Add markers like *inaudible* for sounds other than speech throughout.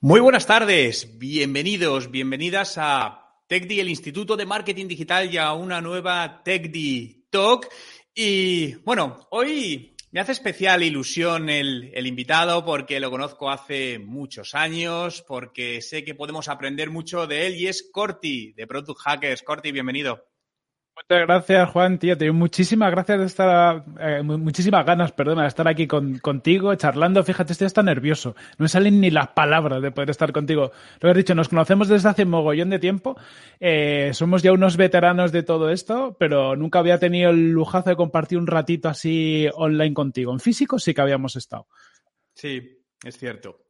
Muy buenas tardes, bienvenidos, bienvenidas a TechDi, el Instituto de Marketing Digital y a una nueva TechDi Talk. Y bueno, hoy me hace especial ilusión el, el, invitado porque lo conozco hace muchos años, porque sé que podemos aprender mucho de él y es Corti, de Product Hackers. Corti, bienvenido. Muchas gracias, Juan, tío. Te muchísimas gracias de estar, eh, muchísimas ganas, perdona, de estar aquí con, contigo, charlando. Fíjate, estoy hasta nervioso. No me salen ni las palabras de poder estar contigo. Lo has dicho, nos conocemos desde hace mogollón de tiempo. Eh, somos ya unos veteranos de todo esto, pero nunca había tenido el lujazo de compartir un ratito así online contigo. En físico sí que habíamos estado. Sí, es cierto.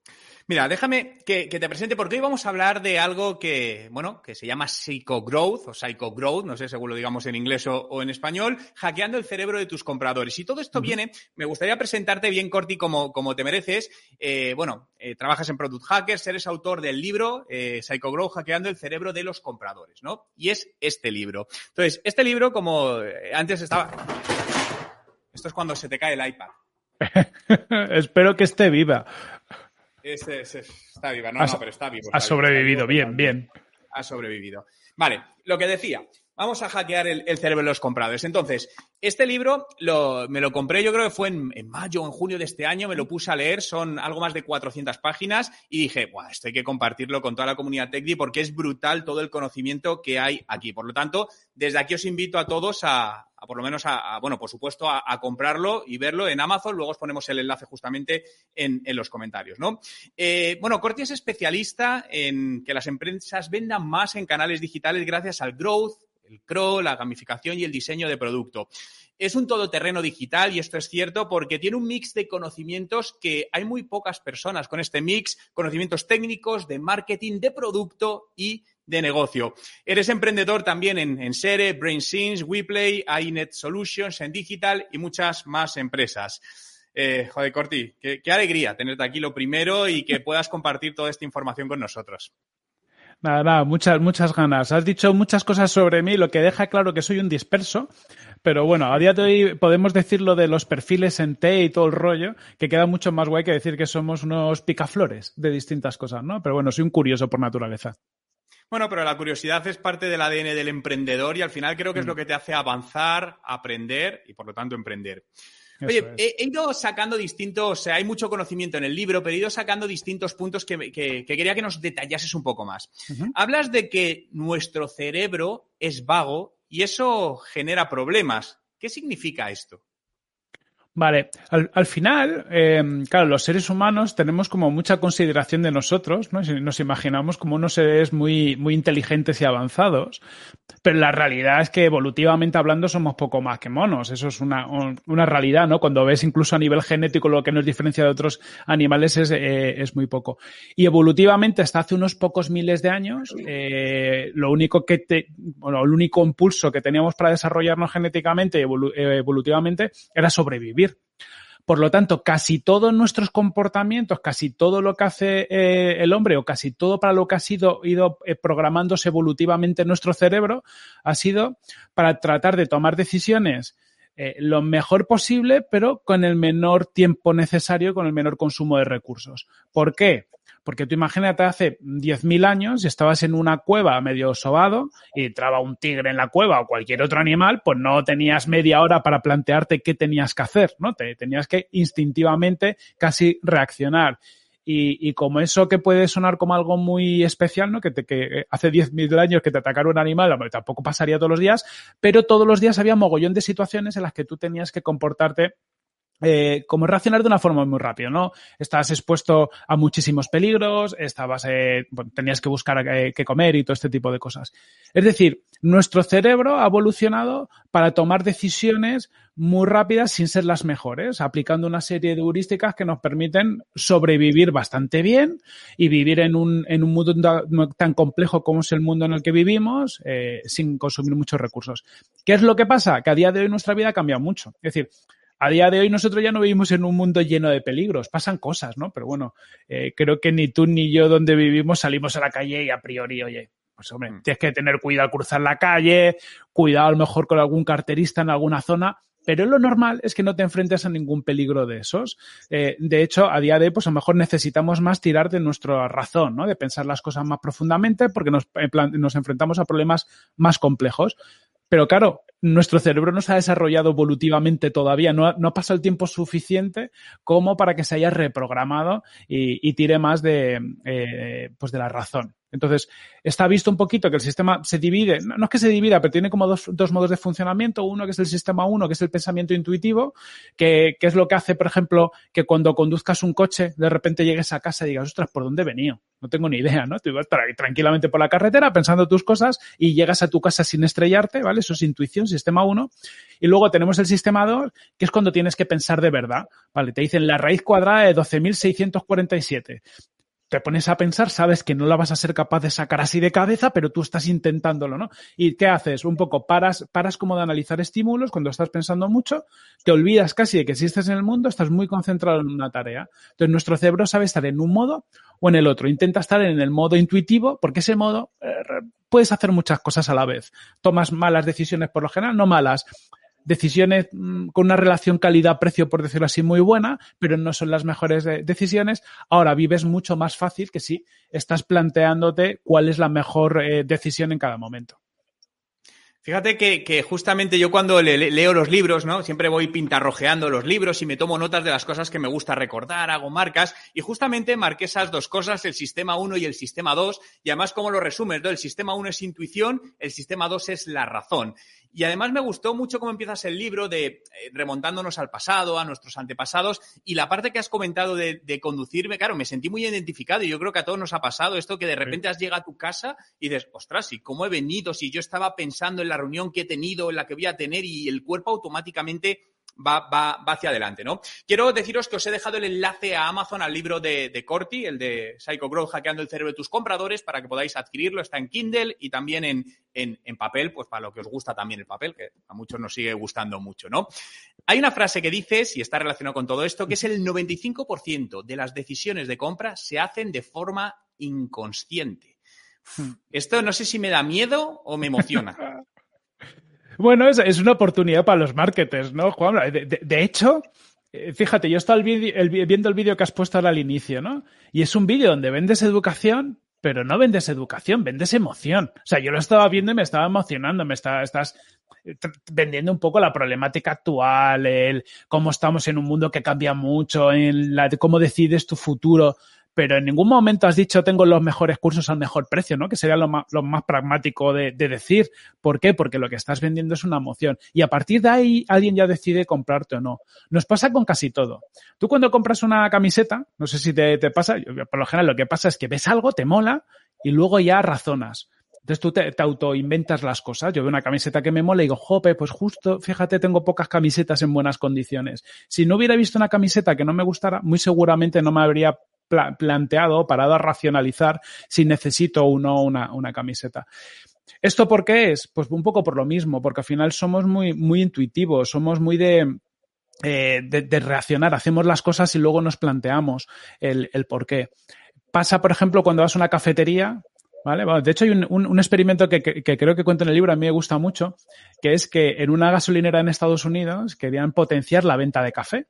Mira, déjame que, que, te presente porque hoy vamos a hablar de algo que, bueno, que se llama psychogrowth o psychogrowth, no sé según lo digamos en inglés o, o, en español, hackeando el cerebro de tus compradores. Y todo esto uh -huh. viene, me gustaría presentarte bien, Corti, como, como te mereces. Eh, bueno, eh, trabajas en Product Hackers, eres autor del libro eh, Psychogrowth, hackeando el cerebro de los compradores, ¿no? Y es este libro. Entonces, este libro, como eh, antes estaba... Esto es cuando se te cae el iPad. *laughs* Espero que esté viva. Está viva, no, no, pero está vivo. Ha sobrevivido, vivo, bien, bien. Ha sobrevivido. Vale, lo que decía, vamos a hackear el, el, cerebro de los compradores. Entonces, este libro lo, me lo compré, yo creo que fue en, en, mayo o en junio de este año, me lo puse a leer, son algo más de 400 páginas y dije, Buah, esto hay que compartirlo con toda la comunidad TechDi porque es brutal todo el conocimiento que hay aquí. Por lo tanto, desde aquí os invito a todos a, por lo menos a, bueno, por supuesto, a, comprarlo y verlo en Amazon. Luego os ponemos el enlace justamente en, en los comentarios, ¿no? Eh, bueno, Corti es especialista en que las empresas vendan más en canales digitales gracias al growth, el crawl, la gamificación y el diseño de producto. Es un todoterreno digital y esto es cierto porque tiene un mix de conocimientos que hay muy pocas personas con este mix, conocimientos técnicos, de marketing, de producto y de negocio. Eres emprendedor también en, en Sere, BrainSense, WePlay, iNet Solutions, en Digital y muchas más empresas. Eh, joder, Corti, qué, qué alegría tenerte aquí lo primero y que puedas compartir toda esta información con nosotros. Nada, nada, muchas, muchas ganas. Has dicho muchas cosas sobre mí, lo que deja claro que soy un disperso, pero bueno, a día de hoy podemos decir lo de los perfiles en T y todo el rollo, que queda mucho más guay que decir que somos unos picaflores de distintas cosas, ¿no? Pero bueno, soy un curioso por naturaleza. Bueno, pero la curiosidad es parte del ADN del emprendedor y al final creo que es lo que te hace avanzar, aprender y por lo tanto emprender. Oye, es. he, ido sacando distintos, o sea, hay mucho conocimiento en el libro, pero he ido sacando distintos puntos que, que, que quería que nos detallases un poco más. Uh -huh. Hablas de que nuestro cerebro es vago y eso genera problemas. ¿Qué significa esto? Vale, al, al final, eh, claro, los seres humanos tenemos como mucha consideración de nosotros, ¿no? Nos imaginamos como unos seres muy, muy inteligentes y avanzados, pero la realidad es que evolutivamente hablando somos poco más que monos. Eso es una, una realidad, ¿no? Cuando ves incluso a nivel genético lo que nos diferencia de otros animales es, eh, es muy poco. Y evolutivamente, hasta hace unos pocos miles de años, eh, lo único que te, bueno, el único impulso que teníamos para desarrollarnos genéticamente y evolu evolutivamente era sobrevivir. Por lo tanto, casi todos nuestros comportamientos, casi todo lo que hace eh, el hombre o casi todo para lo que ha sido ido eh, programándose evolutivamente en nuestro cerebro ha sido para tratar de tomar decisiones eh, lo mejor posible, pero con el menor tiempo necesario, con el menor consumo de recursos. ¿Por qué? Porque tú imagínate hace 10.000 años y estabas en una cueva medio sobado y entraba un tigre en la cueva o cualquier otro animal, pues no tenías media hora para plantearte qué tenías que hacer, ¿no? Te tenías que instintivamente casi reaccionar. Y, y, como eso que puede sonar como algo muy especial, ¿no? Que, te, que hace 10.000 años que te atacara un animal, tampoco pasaría todos los días, pero todos los días había mogollón de situaciones en las que tú tenías que comportarte eh, como reaccionar de una forma muy rápida, ¿no? Estabas expuesto a muchísimos peligros, estabas, eh, tenías que buscar eh, qué comer y todo este tipo de cosas. Es decir, nuestro cerebro ha evolucionado para tomar decisiones muy rápidas sin ser las mejores, aplicando una serie de heurísticas que nos permiten sobrevivir bastante bien y vivir en un, en un mundo tan complejo como es el mundo en el que vivimos, eh, sin consumir muchos recursos. ¿Qué es lo que pasa? Que a día de hoy nuestra vida ha cambiado mucho. Es decir, a día de hoy nosotros ya no vivimos en un mundo lleno de peligros, pasan cosas, ¿no? Pero bueno, eh, creo que ni tú ni yo donde vivimos salimos a la calle y a priori, oye, pues hombre, mm. tienes que tener cuidado al cruzar la calle, cuidado a lo mejor con algún carterista en alguna zona, Pero lo normal es que no te enfrentes a ningún peligro de esos. Eh, de hecho, a día de hoy, pues a lo mejor necesitamos más tirar de nuestra razón, ¿no? De pensar las cosas más profundamente porque nos, nos enfrentamos a problemas más complejos. Pero claro, nuestro cerebro no se ha desarrollado evolutivamente todavía, no ha, pasado el tiempo suficiente como para que se haya reprogramado y, y tire más de, eh, pues de la razón. Entonces, está visto un poquito que el sistema se divide, no, es que se divida, pero tiene como dos, dos, modos de funcionamiento. Uno que es el sistema 1, que es el pensamiento intuitivo, que, es lo que hace, por ejemplo, que cuando conduzcas un coche, de repente llegues a casa y digas, ostras, ¿por dónde he venido? No tengo ni idea, ¿no? Tú vas tranquilamente por la carretera pensando tus cosas y llegas a tu casa sin estrellarte, ¿vale? Eso es intuición, sistema 1. Y luego tenemos el sistema 2, que es cuando tienes que pensar de verdad, ¿vale? Te dicen la raíz cuadrada de 12.647 te pones a pensar, sabes que no la vas a ser capaz de sacar así de cabeza, pero tú estás intentándolo, ¿no? ¿Y qué haces? Un poco paras, paras como de analizar estímulos cuando estás pensando mucho, te olvidas casi de que existes en el mundo, estás muy concentrado en una tarea. Entonces nuestro cerebro sabe estar en un modo o en el otro. Intenta estar en el modo intuitivo porque ese modo eh, puedes hacer muchas cosas a la vez. Tomas malas decisiones por lo general, no malas decisiones mm, con una relación calidad-precio, por decirlo así, muy buena, pero no son las mejores decisiones. Ahora vives mucho más fácil que si estás planteándote cuál es la mejor eh, decisión en cada momento. Fíjate que, justamente yo cuando le, le, leo los libros, ¿no? Siempre voy pintarrojeando los libros y me tomo notas de las cosas que me gusta recordar, hago marcas y justamente marqué esas dos cosas, el sistema 1 y el sistema 2 y además como lo resumes, ¿no? El sistema 1 es intuición, el sistema 2 es la razón. Y además me gustó mucho cómo empiezas el libro de eh, remontándonos al pasado, a nuestros antepasados, y la parte que has comentado de, de, conducirme, claro, me sentí muy identificado y yo creo que a todos nos ha pasado esto que de repente has llegado a tu casa y dices, ostras, ¿y cómo he venido? Si yo estaba pensando en la reunión que he tenido, en la que voy a tener y el cuerpo automáticamente Va, va, va, hacia adelante, ¿no? Quiero deciros que os he dejado el enlace a Amazon al libro de, de Corti, el de Psycho Growth, hackeando el cerebro de tus compradores, para que podáis adquirirlo. Está en Kindle y también en, en, en, papel, pues para lo que os gusta también el papel, que a muchos nos sigue gustando mucho, ¿no? Hay una frase que dices, y está relacionado con todo esto, que es el 95% de las decisiones de compra se hacen de forma inconsciente. Hmm. Esto no sé si me da miedo o me emociona. *laughs* Bueno, es, es, una oportunidad para los marketers, ¿no, Juan? De, hecho, eh, fíjate, yo estaba viendo el vídeo que has puesto ahora al inicio, ¿no? Y es un vídeo donde vendes educación, pero no vendes educación, vendes emoción. O sea, yo lo estaba viendo y me estaba emocionando, me está, estás vendiendo un poco la problemática actual, el cómo estamos en un mundo que cambia mucho, en la, cómo decides tu futuro pero en ningún momento has dicho tengo los mejores cursos al mejor precio, ¿no? Que sería lo más, lo más pragmático de, de, decir. ¿Por qué? Porque lo que estás vendiendo es una emoción. Y a partir de ahí alguien ya decide comprarte o no. Nos pasa con casi todo. Tú cuando compras una camiseta, no sé si te, te pasa, por lo general lo que pasa es que ves algo, te mola y luego ya razonas. Entonces tú te, te autoinventas las cosas. Yo veo una camiseta que me mola y digo, jope, pues justo, fíjate, tengo pocas camisetas en buenas condiciones. Si no hubiera visto una camiseta que no me gustara, muy seguramente no me habría planteado, parado a racionalizar si necesito o no una, una camiseta. ¿Esto por qué es? Pues un poco por lo mismo, porque al final somos muy, muy intuitivos, somos muy de, eh, de, reaccionar, hacemos las cosas y luego nos planteamos el, el por qué. Pasa, por ejemplo, cuando vas a una cafetería, ¿vale? De hecho, hay un, un, un experimento que, que, que, creo que cuento en el libro, a mí me gusta mucho, que es que en una gasolinera en Estados Unidos querían potenciar la venta de café.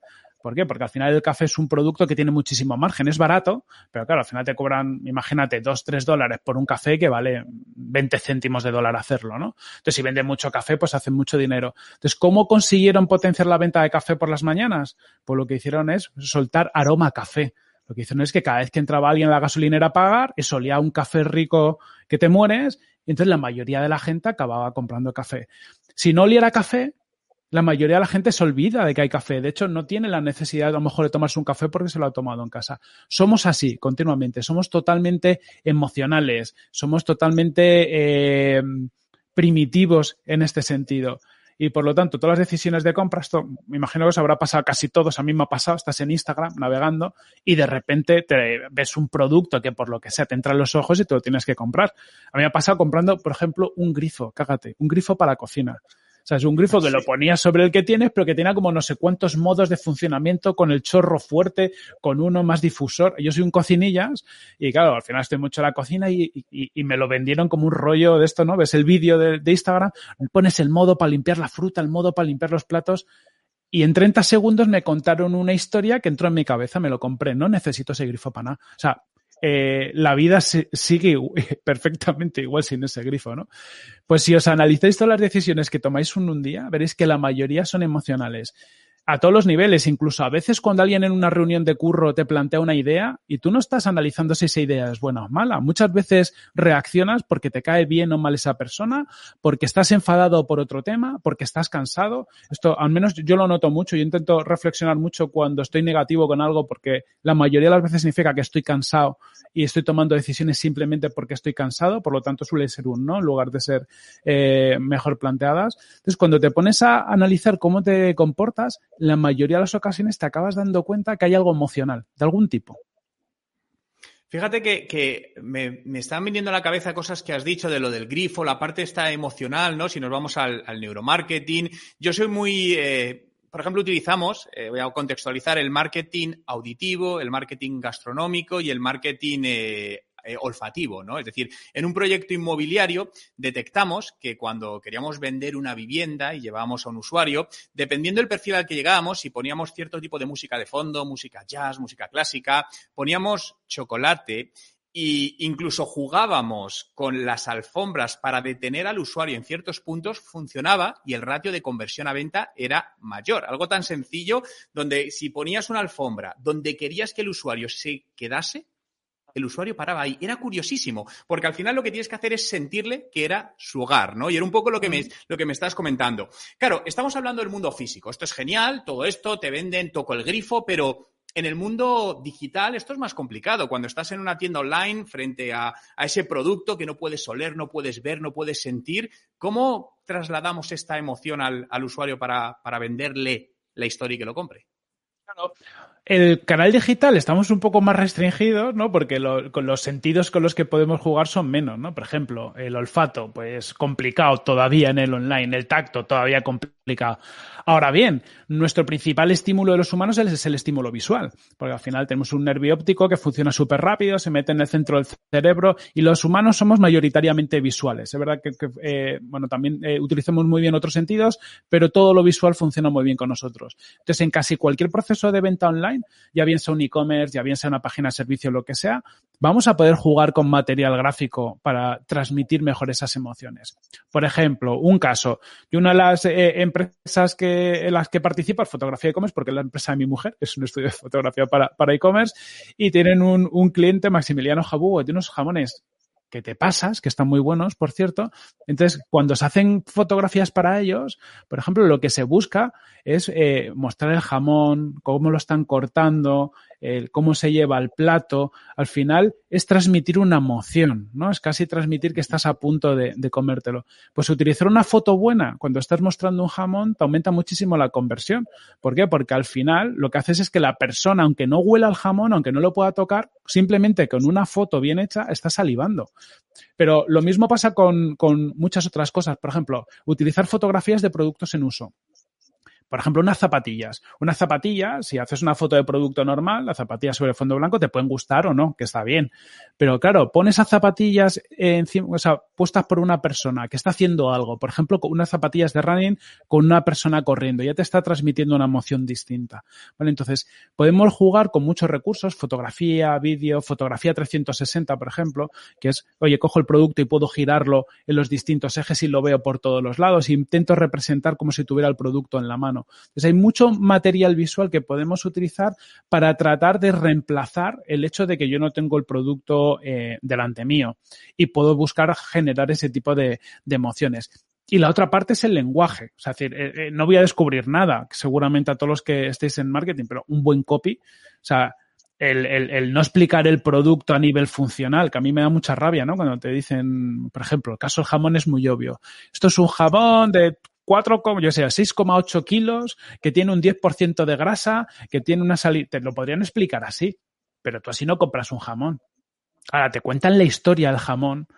¿Por qué? Porque al final el café es un producto que tiene muchísimo margen, es barato, pero claro, al final te cobran, imagínate, 2, 3 dólares por un café que vale 20 céntimos de dólar hacerlo, ¿no? Entonces, si venden mucho café, pues hacen mucho dinero. Entonces, ¿cómo consiguieron potenciar la venta de café por las mañanas? Pues lo que hicieron es soltar aroma a café. Lo que hicieron es que cada vez que entraba alguien a la gasolinera a pagar, eso olía un café rico que te mueres, y entonces la mayoría de la gente acababa comprando café. Si no oliera café, la mayoría de la gente se olvida de que hay café. De hecho, no tiene la necesidad a lo mejor de tomarse un café porque se lo ha tomado en casa. Somos así continuamente. Somos totalmente emocionales. Somos totalmente eh, primitivos en este sentido. Y por lo tanto, todas las decisiones de compra, esto me imagino que os habrá pasado casi todos, a mí me ha pasado, estás en Instagram navegando y de repente te ves un producto que por lo que sea te entra en los ojos y te lo tienes que comprar. A mí me ha pasado comprando, por ejemplo, un grifo, cágate, un grifo para la cocina. O sea, es un grifo que lo ponías sobre el que tienes, pero que tenía como no sé cuántos modos de funcionamiento con el chorro fuerte, con uno más difusor. Yo soy un cocinillas y claro, al final estoy mucho en la cocina y, y, y me lo vendieron como un rollo de esto, ¿no? Ves el vídeo de, de Instagram, pones el modo para limpiar la fruta, el modo para limpiar los platos y en 30 segundos me contaron una historia que entró en mi cabeza, me lo compré, no necesito ese grifo para nada. O sea, eh, la vida sigue *laughs* perfectamente igual sin ese grifo, ¿no? Pues si os analizáis todas las decisiones que tomáis un, un día, veréis que la mayoría son emocionales a todos los niveles, incluso a veces cuando alguien en una reunión de curro te plantea una idea y tú no estás analizando si esa idea es buena o mala. Muchas veces reaccionas porque te cae bien o mal esa persona, porque estás enfadado por otro tema, porque estás cansado. Esto, al menos yo lo noto mucho. Yo intento reflexionar mucho cuando estoy negativo con algo porque la mayoría de las veces significa que estoy cansado y estoy tomando decisiones simplemente porque estoy cansado. Por lo tanto, suele ser un no en lugar de ser eh, mejor planteadas. Entonces, cuando te pones a analizar cómo te comportas, la mayoría de las ocasiones te acabas dando cuenta que hay algo emocional, de algún tipo. Fíjate que, me, están viniendo a la cabeza cosas que has dicho de lo del grifo, la parte está emocional, ¿no? Si nos vamos al, neuromarketing. Yo soy muy, eh, por ejemplo, utilizamos, eh, voy a contextualizar, el marketing auditivo, el marketing gastronómico y el marketing eh, eh, olfativo, ¿no? Es decir, en un proyecto inmobiliario detectamos que cuando queríamos vender una vivienda y llevábamos a un usuario, dependiendo del perfil al que llegábamos, si poníamos cierto tipo de música de fondo, música jazz, música clásica, poníamos chocolate e incluso jugábamos con las alfombras para detener al usuario en ciertos puntos, funcionaba y el ratio de conversión a venta era mayor. Algo tan sencillo donde si ponías una alfombra donde querías que el usuario se quedase, el usuario paraba ahí. Era curiosísimo, porque al final lo que tienes que hacer es sentirle que era su hogar, ¿no? Y era un poco lo que me, lo que me estás comentando. Claro, estamos hablando del mundo físico. Esto es genial, todo esto, te venden, toco el grifo, pero en el mundo digital esto es más complicado. Cuando estás en una tienda online frente a, ese producto que no puedes oler, no puedes ver, no puedes sentir, ¿cómo trasladamos esta emoción al, usuario para, para venderle la historia y que lo compre? Claro el canal digital estamos un poco más restringidos, ¿no? Porque con los sentidos con los que podemos jugar son menos, ¿no? Por ejemplo, el olfato, pues complicado todavía en el online, el tacto todavía complicado. Ahora bien, nuestro principal estímulo de los humanos es el estímulo visual, porque al final tenemos un nervio óptico que funciona súper rápido, se mete en el centro del cerebro y los humanos somos mayoritariamente visuales. Es verdad que, eh, bueno, también eh, utilizamos muy bien otros sentidos, pero todo lo visual funciona muy bien con nosotros. Entonces, en casi cualquier proceso de venta online, ya bien sea un e-commerce, ya bien sea una página de servicio, lo que sea, vamos a poder jugar con material gráfico para transmitir mejor esas emociones. Por ejemplo, un caso, y una de las eh, empresas que, en las que participa es Fotografía e-commerce, porque es la empresa de mi mujer, es un estudio de fotografía para, para e-commerce, y tienen un, un cliente, Maximiliano Jabugo, de unos jamones que te pasas, que están muy buenos, por cierto. Entonces, cuando se hacen fotografías para ellos, por ejemplo, lo que se busca es eh, mostrar el jamón, cómo lo están cortando, el cómo se lleva el plato, al final es transmitir una emoción, ¿no? Es casi transmitir que estás a punto de, comértelo. Pues utilizar una foto buena cuando estás mostrando un jamón te aumenta muchísimo la conversión. ¿Por qué? Porque al final lo que haces es que la persona, aunque no huela el jamón, aunque no lo pueda tocar, simplemente con una foto bien hecha está salivando. Pero lo mismo pasa con, con muchas otras cosas. Por ejemplo, utilizar fotografías de productos en uso. Por ejemplo, unas zapatillas. Unas zapatillas, si haces una foto de producto normal, las zapatillas sobre fondo blanco te pueden gustar o no, que está bien. Pero claro, pones esas zapatillas encima, o sea, puestas por una persona que está haciendo algo. Por ejemplo, con unas zapatillas de running con una persona corriendo. Ya te está transmitiendo una emoción distinta. Vale, entonces, podemos jugar con muchos recursos, fotografía, vídeo, fotografía 360, por ejemplo, que es, oye, cojo el producto y puedo girarlo en los distintos ejes y lo veo por todos los lados. E intento representar como si tuviera el producto en la mano. Entonces hay mucho material visual que podemos utilizar para tratar de reemplazar el hecho de que yo no tengo el producto eh, delante mío y puedo buscar generar ese tipo de, emociones. Y la otra parte es el lenguaje. Sea, decir, eh, eh, no voy a descubrir nada, seguramente a todos los que estéis en marketing, pero un buen copy, o sea, el, el, no explicar el producto a nivel funcional, que a mí me da mucha rabia, ¿no? Cuando te dicen, por ejemplo, el caso del jamón es muy obvio. Esto es un jamón de 4, yo sé, 6,8 kilos, que tiene un 10% de grasa, que tiene una salida. Te lo podrían explicar así, pero tú así no compras un jamón. Ahora te cuentan la historia del jamón.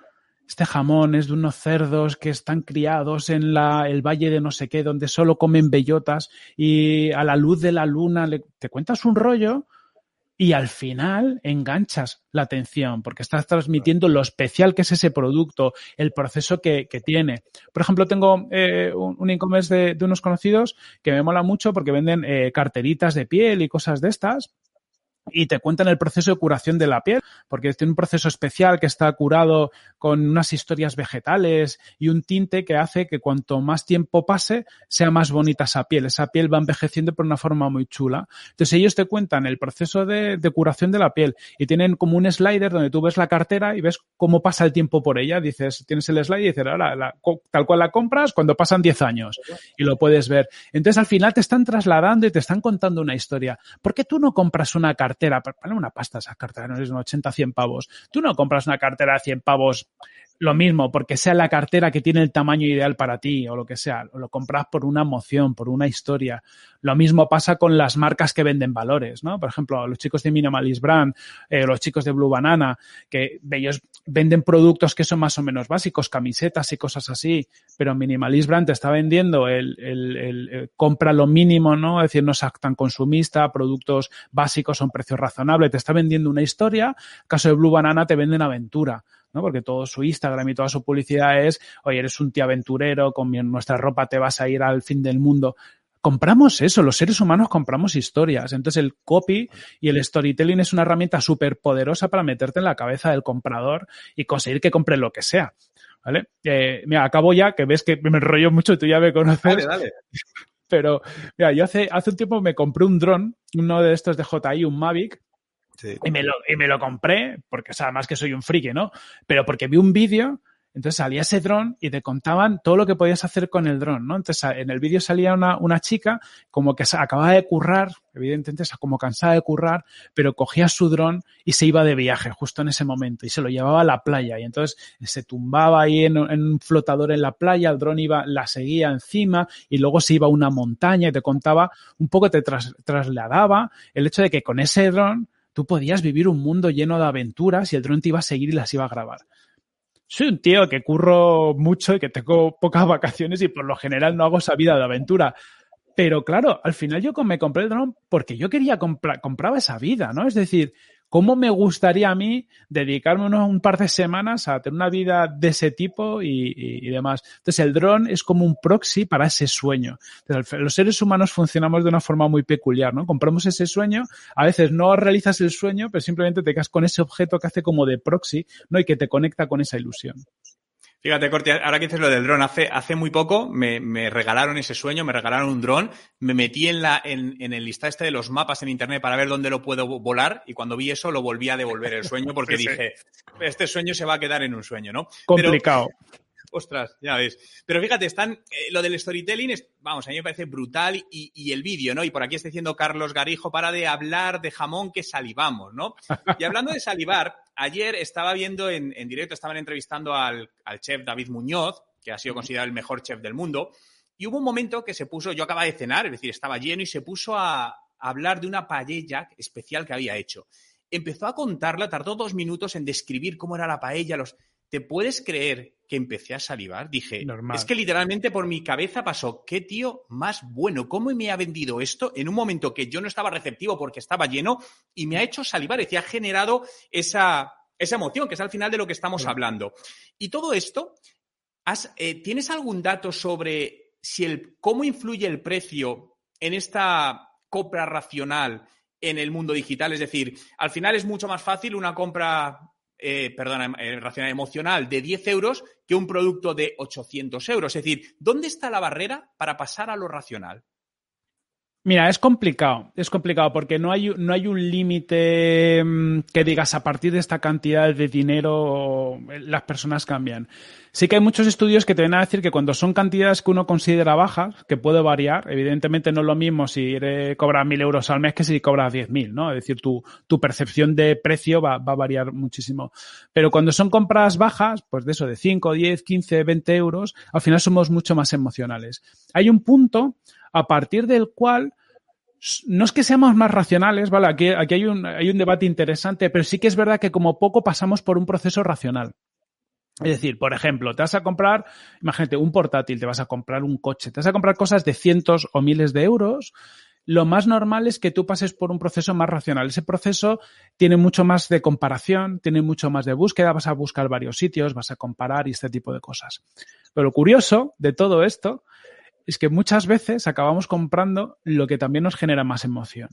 Este jamón es de unos cerdos que están criados en la, el valle de no sé qué, donde solo comen bellotas y a la luz de la luna le, te cuentas un rollo y al final enganchas la atención porque estás transmitiendo lo especial que es ese producto, el proceso que, tiene. Por ejemplo, tengo eh, un, e-commerce de, unos conocidos que me mola mucho porque venden eh, carteritas de piel y cosas de estas y te cuentan el proceso de curación de la piel, porque tiene un proceso especial que está curado con unas historias vegetales y un tinte que hace que cuanto más tiempo pase, sea más bonita esa piel. Esa piel va envejeciendo por una forma muy chula. Entonces ellos te cuentan el proceso de, curación de la piel y tienen como un slider donde tú ves la cartera y ves cómo pasa el tiempo por ella. Dices, tienes el slider y dices, ahora, tal cual la compras cuando pasan 10 años y lo puedes ver. Entonces al final te están trasladando y te están contando una historia. ¿Por qué tú no compras una cartera cartera, para una pasta esa cartera, no es un 80, 100 pavos. Tú no compras una cartera de 100 pavos lo mismo, porque sea la cartera que tiene el tamaño ideal para ti o lo que sea, lo compras por una emoción, por una historia. Lo mismo pasa con las marcas que venden valores, ¿no? Por ejemplo, los chicos de Minimalist Brand, eh, los chicos de Blue Banana, que ellos venden productos que son más o menos básicos, camisetas y cosas así, pero Minimalist Brand te está vendiendo el, el, el, compra lo mínimo, ¿no? Es decir, no es tan consumista, productos básicos son precios razonables, te está vendiendo una historia. Caso de Blue Banana te venden aventura. ¿No? Porque todo su Instagram y toda su publicidad es, oye, eres un tío aventurero, con nuestra ropa te vas a ir al fin del mundo. Compramos eso, los seres humanos compramos historias. Entonces el copy y el storytelling es una herramienta súper poderosa para meterte en la cabeza del comprador y conseguir que compre lo que sea. ¿Vale? Eh, mira, acabo ya, que ves que me enrollo mucho y tú ya me conoces. Dale, dale. *laughs* Pero, mira, yo hace, hace un tiempo me compré un dron, uno de estos de JI, un Mavic, y, me lo, y me lo compré, porque, o además que soy un friki, ¿no? Pero porque vi un vídeo, entonces salía ese dron y te contaban todo lo que podías hacer con el dron, ¿no? Entonces en el vídeo salía una, una chica como que acababa de currar, evidentemente, como cansada de currar, pero cogía su dron y se iba de viaje justo en ese momento y se lo llevaba a la playa y entonces se tumbaba ahí en, un flotador en la playa, el dron iba, la seguía encima y luego se iba a una montaña y te contaba, un poco te trasladaba el hecho de que con ese dron tú podías vivir un mundo lleno de aventuras y el dron te iba a seguir y las iba a grabar. Soy un tío que curro mucho y que tengo pocas vacaciones y por lo general no hago esa vida de aventura. Pero claro, al final yo me compré el dron porque yo quería comprar, compraba esa vida, ¿no? Es decir, ¿Cómo me gustaría a mí dedicarme un par de semanas a tener una vida de ese tipo y, demás? Entonces, el dron es como un proxy para ese sueño. Entonces, los seres humanos funcionamos de una forma muy peculiar, ¿no? Compramos ese sueño, a veces no realizas el sueño, pero simplemente te quedas con ese objeto que hace como de proxy, ¿no? Y que te conecta con esa ilusión. Fíjate, Corti, ahora que dices lo del dron, hace, hace muy poco me, me, regalaron ese sueño, me regalaron un dron, me metí en, la, en, en el lista este de los mapas en internet para ver dónde lo puedo volar y cuando vi eso lo volví a devolver el sueño porque *laughs* dije, este sueño se va a quedar en un sueño, ¿no? Complicado. *laughs* Ostras, ya ves. Pero fíjate, están, eh, lo del storytelling es, vamos, a mí me parece brutal y, y el vídeo, ¿no? Y por aquí está diciendo Carlos Garijo, para de hablar de jamón que salivamos, ¿no? Y hablando de salivar, ayer estaba viendo en, en directo, estaban entrevistando al, al, chef David Muñoz, que ha sido considerado el mejor chef del mundo, y hubo un momento que se puso, yo acababa de cenar, es decir, estaba lleno y se puso a, a hablar de una paella especial que había hecho. Empezó a contarla, tardó dos minutos en describir cómo era la paella, los ¿te puedes creer que empecé a salivar? Dije, es que literalmente por mi cabeza pasó, qué tío más bueno, cómo me ha vendido esto en un momento que yo no estaba receptivo porque estaba lleno y me ha hecho salivar, y ha generado esa, esa emoción, que es al final de lo que estamos hablando. Y todo esto, eh, ¿tienes algún dato sobre si el, cómo influye el precio en esta compra racional en el mundo digital? Es decir, al final es mucho más fácil una compra eh, perdona, eh, racional emocional de 10 euros que un producto de 800 euros. Es decir, ¿dónde está la barrera para pasar a lo racional? Mira, es complicado, es complicado porque no hay, no hay un límite mm, que digas a partir de esta cantidad de dinero las personas cambian. Sí que hay muchos estudios que te vienen a decir que cuando son cantidades que uno considera bajas, que puede variar, evidentemente no es lo mismo si cobras mil euros al mes que si cobras diez mil, ¿no? Es decir, tu, tu percepción de precio va, va, a variar muchísimo. Pero cuando son compras bajas, pues de eso, de 5, 10, 15, 20 euros, al final somos mucho más emocionales. Hay un punto a partir del cual no es que seamos más racionales, ¿vale? Aquí, hay, un, hay un debate interesante, pero sí que es verdad que como poco pasamos por un proceso racional. Es decir, por ejemplo, te vas a comprar, imagínate, un portátil, te vas a comprar un coche, te vas a comprar cosas de cientos o miles de euros lo más normal es que tú pases por un proceso más racional. Ese proceso tiene mucho más de comparación, tiene mucho más de búsqueda, vas a buscar varios sitios, vas a comparar y este tipo de cosas. Pero lo curioso de todo esto es que muchas veces acabamos comprando lo que también nos genera más emoción.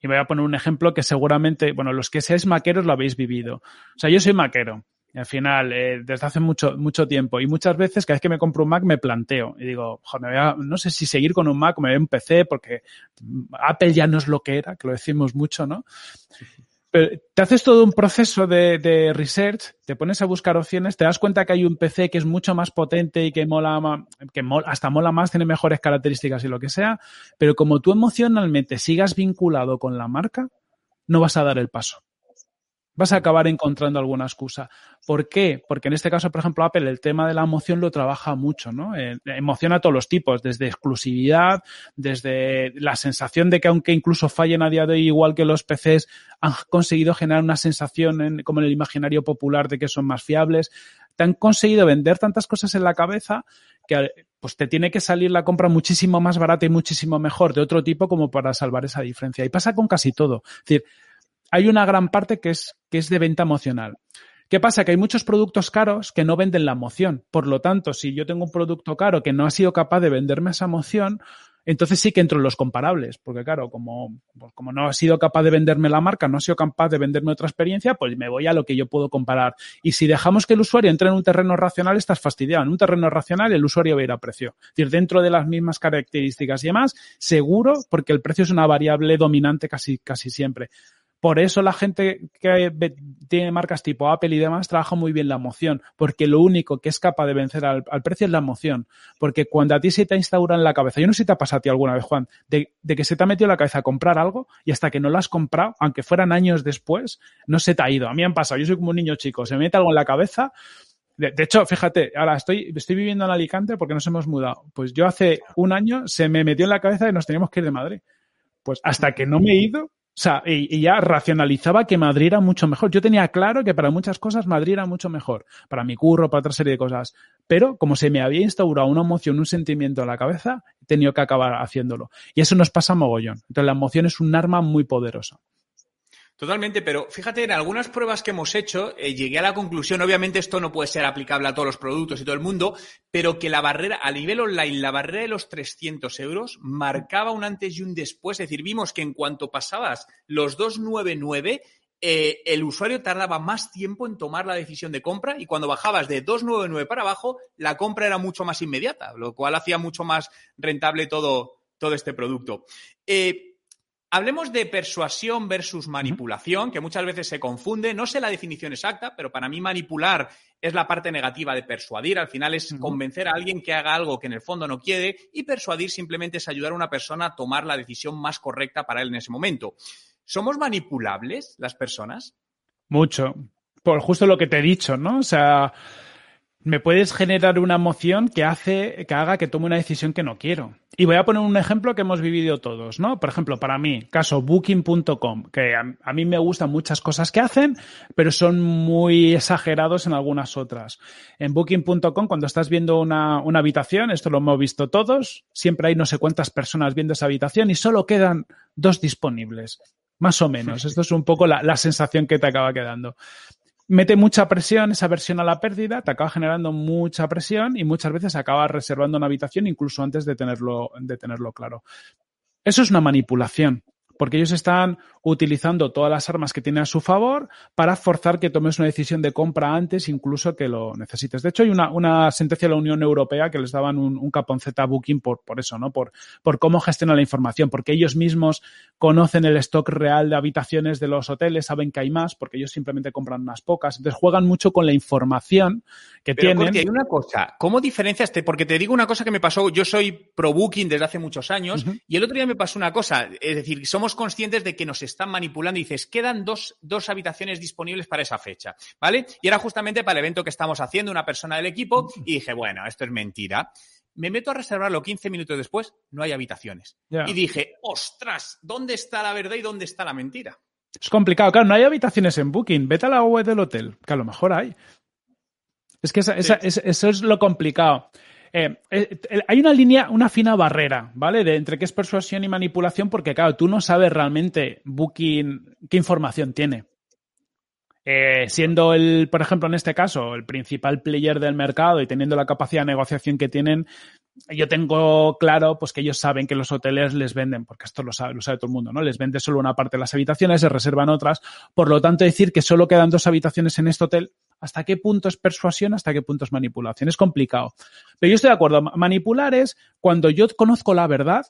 Y voy a poner un ejemplo que seguramente, bueno, los que seáis maqueros lo habéis vivido. O sea, yo soy maquero. Al final, eh, desde hace mucho, mucho tiempo. Y muchas veces, cada vez que me compro un Mac, me planteo. Y digo, joder, no sé si seguir con un Mac o me voy a un PC, porque Apple ya no es lo que era, que lo decimos mucho, ¿no? Pero te haces todo un proceso de, research, te pones a buscar opciones, te das cuenta que hay un PC que es mucho más potente y que mola, que hasta mola más, tiene mejores características y lo que sea, pero como tú emocionalmente sigas vinculado con la marca, no vas a dar el paso vas a acabar encontrando alguna excusa. ¿Por qué? Porque en este caso, por ejemplo, Apple el tema de la emoción lo trabaja mucho, ¿no? Eh, emociona a todos los tipos, desde exclusividad, desde la sensación de que aunque incluso fallen a día de hoy igual que los PCs, han conseguido generar una sensación en, como en el imaginario popular de que son más fiables. Te han conseguido vender tantas cosas en la cabeza que pues te tiene que salir la compra muchísimo más barata y muchísimo mejor de otro tipo como para salvar esa diferencia. Y pasa con casi todo. Es decir, hay una gran parte que es, que es de venta emocional. ¿Qué pasa? Que hay muchos productos caros que no venden la emoción. Por lo tanto, si yo tengo un producto caro que no ha sido capaz de venderme esa emoción, entonces sí que entro en los comparables. Porque claro, como, pues como no ha sido capaz de venderme la marca, no ha sido capaz de venderme otra experiencia, pues me voy a lo que yo puedo comparar. Y si dejamos que el usuario entre en un terreno racional, estás fastidiado. En un terreno racional, el usuario va a ir a precio. Es decir, dentro de las mismas características y demás, seguro, porque el precio es una variable dominante casi, casi siempre. Por eso la gente que tiene marcas tipo Apple y demás trabaja muy bien la emoción, porque lo único que es capaz de vencer al, precio es la emoción. Porque cuando a ti se te instaura en la cabeza, yo no sé si te ha pasado a ti alguna vez, Juan, de, que se te ha metido en la cabeza comprar algo y hasta que no lo has comprado, aunque fueran años después, no se te ha ido. A mí me han pasado, yo soy como un niño chico, se me mete algo en la cabeza. De, hecho, fíjate, ahora estoy, estoy viviendo en Alicante porque nos hemos mudado. Pues yo hace un año se me metió en la cabeza que nos teníamos que ir de Madrid. Pues hasta que no me he ido, o sea, y, ya racionalizaba que Madrid era mucho mejor. Yo tenía claro que para muchas cosas Madrid era mucho mejor. Para mi curro, para otra serie de cosas. Pero como se me había instaurado una emoción, un sentimiento en la cabeza, he tenido que acabar haciéndolo. Y eso nos pasa mogollón. Entonces la emoción es un arma muy poderosa. Totalmente, pero fíjate, en algunas pruebas que hemos hecho, eh, llegué a la conclusión, obviamente esto no puede ser aplicable a todos los productos y todo el mundo, pero que la barrera, a nivel online, la barrera de los 300 euros marcaba un antes y un después. Es decir, vimos que en cuanto pasabas los 299, eh, el usuario tardaba más tiempo en tomar la decisión de compra y cuando bajabas de 299 para abajo, la compra era mucho más inmediata, lo cual hacía mucho más rentable todo, todo este producto. Eh, Hablemos de persuasión versus manipulación, que muchas veces se confunde. No sé la definición exacta, pero para mí manipular es la parte negativa de persuadir. Al final es convencer a alguien que haga algo que en el fondo no quiere y persuadir simplemente es ayudar a una persona a tomar la decisión más correcta para él en ese momento. ¿Somos manipulables las personas? Mucho. Por justo lo que te he dicho, ¿no? O sea, me puedes generar una emoción que hace, que haga que tome una decisión que no quiero. Y voy a poner un ejemplo que hemos vivido todos, ¿no? Por ejemplo, para mí, caso booking.com, que a, mí me gustan muchas cosas que hacen, pero son muy exagerados en algunas otras. En booking.com, cuando estás viendo una, una habitación, esto lo hemos visto todos, siempre hay no sé cuántas personas viendo esa habitación y solo quedan dos disponibles. Más o menos. Esto es un poco la, la sensación que te acaba quedando mete mucha presión, esa versión a la pérdida, te acaba generando mucha presión y muchas veces acabas reservando una habitación incluso antes de tenerlo, de tenerlo claro. Eso es una manipulación porque ellos están utilizando todas las armas que tienen a su favor para forzar que tomes una decisión de compra antes, incluso que lo necesites. De hecho, hay una, sentencia de la Unión Europea que les daban un, un caponceta a Booking por, por eso, ¿no? Por, por cómo gestionar la información, porque ellos mismos conocen el stock real de habitaciones de los hoteles, saben que hay más, porque ellos simplemente compran unas pocas. Entonces juegan mucho con la información que Pero, tienen. hay una cosa, ¿cómo diferenciaste? Porque te digo una cosa que me pasó, yo soy pro Booking desde hace muchos años, y el otro día me pasó una cosa, es decir, somos conscientes de que nos están manipulando y dices, quedan dos, dos habitaciones disponibles para esa fecha, ¿vale? Y era justamente para el evento que estamos haciendo, una persona del equipo, y dije, bueno, esto es mentira. Me meto a reservarlo 15 minutos después, no hay habitaciones. Y dije, ostras, ¿dónde está la verdad y dónde está la mentira? Es complicado, claro, no hay habitaciones en Booking. Vete a la web del hotel, que a lo mejor hay. Es que eso es lo complicado. Eh, eh, hay una línea, una fina barrera, ¿vale? De entre qué es persuasión y manipulación, porque claro, tú no sabes realmente Booking qué información tiene. Eh, siendo el, por ejemplo, en este caso, el principal player del mercado y teniendo la capacidad de negociación que tienen, yo tengo claro pues que ellos saben que los hoteles les venden, porque esto lo sabe, lo sabe todo el mundo, ¿no? Les vende solo una parte de las habitaciones, se reservan otras. Por lo tanto, decir que solo quedan dos habitaciones en este hotel, ¿hasta qué punto es persuasión? ¿Hasta qué punto es manipulación? Es complicado. Pero yo estoy de acuerdo. Manipular es cuando yo conozco la verdad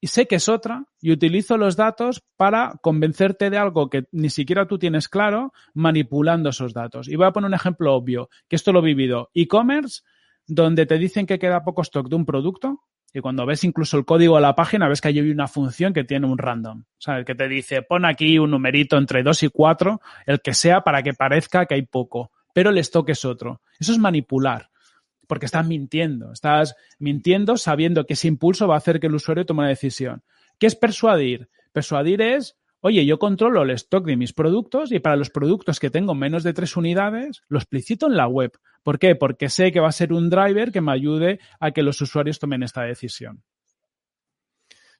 y sé que es otra y utilizo los datos para convencerte de algo que ni siquiera tú tienes claro manipulando esos datos. Y voy a poner un ejemplo obvio, que esto lo he vivido. E-commerce donde te dicen que queda poco stock de un producto y cuando ves incluso el código de la página ves que hay una función que tiene un random, ¿sabes? Que te dice, pon aquí un numerito entre 2 y 4, el que sea para que parezca que hay poco, pero el stock es otro. Eso es manipular, porque estás mintiendo, estás mintiendo sabiendo que ese impulso va a hacer que el usuario tome una decisión. ¿Qué es persuadir? Persuadir es Oye, yo controlo el stock de mis productos y para los productos que tengo menos de tres unidades, lo explicito en la web. ¿Por qué? Porque sé que va a ser un driver que me ayude a que los usuarios tomen esta decisión.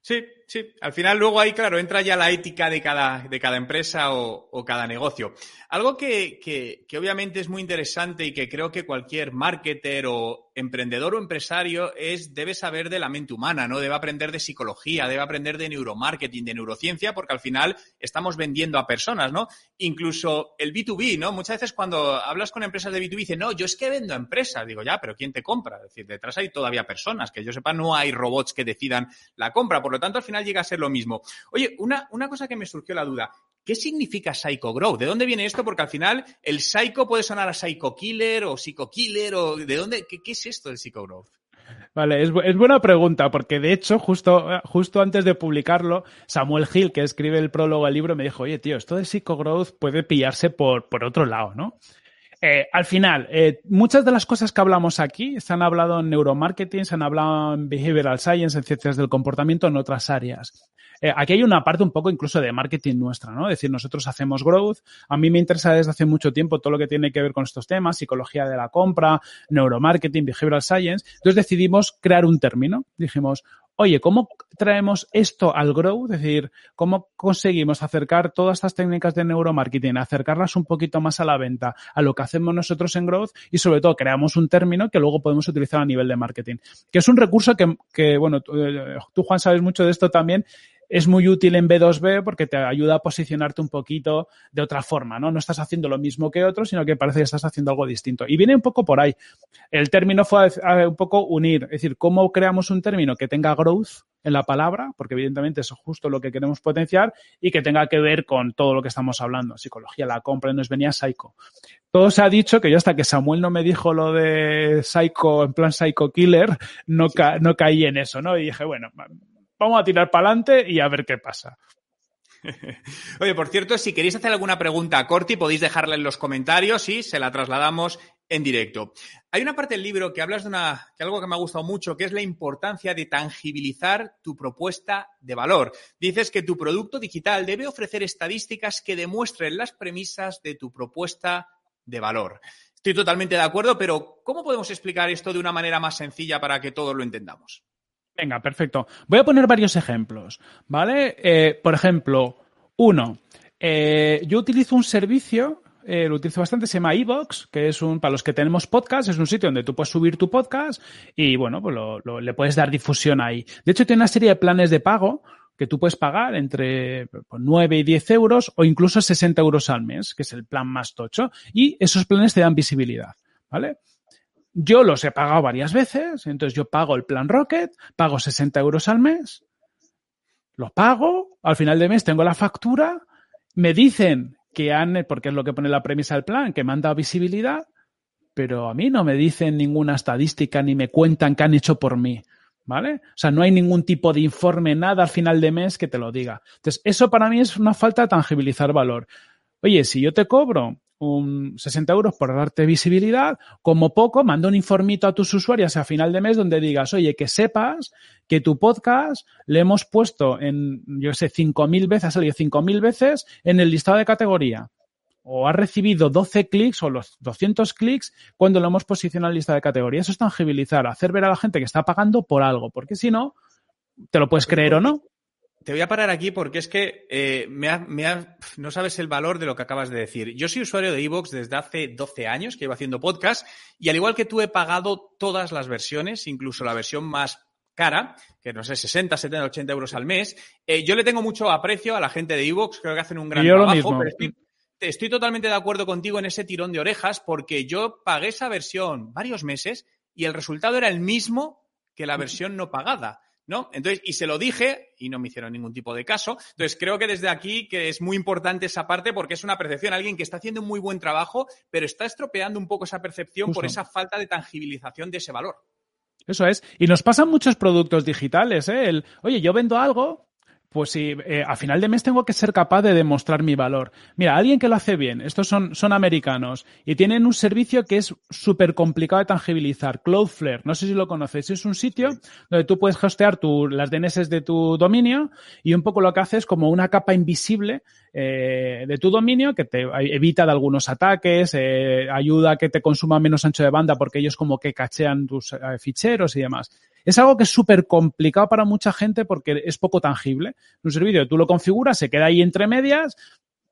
Sí, sí. Al final luego ahí, claro, entra ya la ética de cada, de cada empresa o, o cada negocio. Algo que, que, que, obviamente es muy interesante y que creo que cualquier marketer o emprendedor o empresario es, debe saber de la mente humana, ¿no? Debe aprender de psicología, debe aprender de neuromarketing, de neurociencia, porque al final estamos vendiendo a personas, ¿no? Incluso el B2B, ¿no? Muchas veces cuando hablas con empresas de B2B dicen, no, yo es que vendo a empresas. Digo, ya, pero ¿quién te compra? Es decir, detrás hay todavía personas. Que yo sepa, no hay robots que decidan la compra. Por lo tanto, al final llega a ser lo mismo. Oye, una, una cosa que me surgió la duda. ¿Qué significa Psycho Growth? ¿De dónde viene esto? Porque al final el Psycho puede sonar a Psycho Killer o Psycho Killer o ¿de dónde? ¿Qué, es esto del Psycho Growth? Vale, es, es, buena pregunta, porque de hecho, justo, justo antes de publicarlo, Samuel Hill, que escribe el prólogo al libro, me dijo, oye, tío, esto de Psycho Growth puede pillarse por, por otro lado, ¿no? Eh, al final, eh, muchas de las cosas que hablamos aquí se han hablado en neuromarketing, se han hablado en behavioral science, en ciencias del comportamiento, en otras áreas. Eh, aquí hay una parte un poco incluso de marketing nuestra, ¿no? Es decir, nosotros hacemos growth. A mí me interesa desde hace mucho tiempo todo lo que tiene que ver con estos temas, psicología de la compra, neuromarketing, behavioral science. Entonces decidimos crear un término. Dijimos, oye, ¿cómo traemos esto al growth? Es decir, ¿cómo conseguimos acercar todas estas técnicas de neuromarketing, acercarlas un poquito más a la venta, a lo que hacemos nosotros en growth y sobre todo creamos un término que luego podemos utilizar a nivel de marketing? Que es un recurso que, que bueno, tú, tú Juan sabes mucho de esto también es muy útil en B2B porque te ayuda a posicionarte un poquito de otra forma, ¿no? No estás haciendo lo mismo que otros, sino que parece que estás haciendo algo distinto. Y viene un poco por ahí. El término fue un poco unir, es decir, cómo creamos un término que tenga growth en la palabra, porque evidentemente eso es justo lo que queremos potenciar y que tenga que ver con todo lo que estamos hablando. Psicología, la compra, nos venía Psycho. Todo se ha dicho que yo hasta que Samuel no me dijo lo de Psycho, en plan Psycho Killer, no, ca no caí en eso, ¿no? Y dije, bueno, vamos a tirar para adelante y a ver qué pasa. *laughs* Oye, por cierto, si queréis hacer alguna pregunta a Corti, podéis dejarla en los comentarios y se la trasladamos en directo. Hay una parte del libro que hablas de una, que algo que me ha gustado mucho, que es la importancia de tangibilizar tu propuesta de valor. Dices que tu producto digital debe ofrecer estadísticas que demuestren las premisas de tu propuesta de valor. Estoy totalmente de acuerdo, pero ¿cómo podemos explicar esto de una manera más sencilla para que todos lo entendamos? Venga, perfecto. Voy a poner varios ejemplos, ¿vale? Eh, por ejemplo, uno, eh, yo utilizo un servicio, eh, lo utilizo bastante, se llama iVox, que es un, para los que tenemos podcast, es un sitio donde tú puedes subir tu podcast y, bueno, pues lo, lo, le puedes dar difusión ahí. De hecho, tiene una serie de planes de pago que tú puedes pagar entre 9 pues, y 10 euros o incluso 60 euros al mes, que es el plan más tocho, y esos planes te dan visibilidad, ¿vale? Yo los he pagado varias veces, entonces yo pago el plan Rocket, pago 60 euros al mes, lo pago, al final de mes tengo la factura, me dicen que han, porque es lo que pone la premisa del plan, que me han dado visibilidad, pero a mí no me dicen ninguna estadística ni me cuentan qué han hecho por mí. ¿Vale? O sea, no hay ningún tipo de informe, nada al final de mes que te lo diga. Entonces, eso para mí es una falta de tangibilizar valor. Oye, si yo te cobro un 60 euros por darte visibilidad, como poco, manda un informito a tus usuarios a final de mes donde digas, oye, que sepas que tu podcast le hemos puesto en, yo sé, 5.000 veces, ha salido 5.000 veces en el listado de categoría. o ha recibido 12 clics o los 200 clics cuando lo hemos posicionado en lista de categoría. Eso es tangibilizar, hacer ver a la gente que está pagando por algo, porque si no, te lo puedes creer o no. Te voy a parar aquí porque es que eh, me no sabes el valor de lo que acabas de decir. Yo soy usuario de Evox desde hace 12 años que llevo haciendo podcast y al igual que tú he pagado todas las versiones, incluso la versión más cara, que no sé, 60, 70, 80 euros al mes. Eh, yo le tengo mucho aprecio a la gente de Evox, creo que hacen un gran trabajo, pero estoy, totalmente de acuerdo contigo en ese tirón de orejas porque yo pagué esa versión varios meses y el resultado era el mismo que la versión no pagada. ¿No? Entonces, y se lo dije y no me hicieron ningún tipo de caso. Entonces, creo que desde aquí que es muy importante esa parte porque es una percepción, alguien que está haciendo un muy buen trabajo, pero está estropeando un poco esa percepción por esa falta de tangibilización de ese valor. Eso es. Y nos pasan muchos productos digitales, ¿eh? El, oye, yo vendo algo, pues si eh, a final de mes tengo que ser capaz de demostrar mi valor. Mira, alguien que lo hace bien, estos son, son americanos y tienen un servicio que es súper complicado de tangibilizar, Cloudflare. No sé si lo conoces, es un sitio donde tú puedes hostear tu, las DNS de tu dominio y un poco lo que hace es como una capa invisible eh, de tu dominio que te evita de algunos ataques, eh, ayuda a que te consuma menos ancho de banda porque ellos como que cachean tus eh, ficheros y demás. Es algo que es súper complicado para mucha gente porque es poco tangible. Un servicio, tú lo configuras, se queda ahí entre medias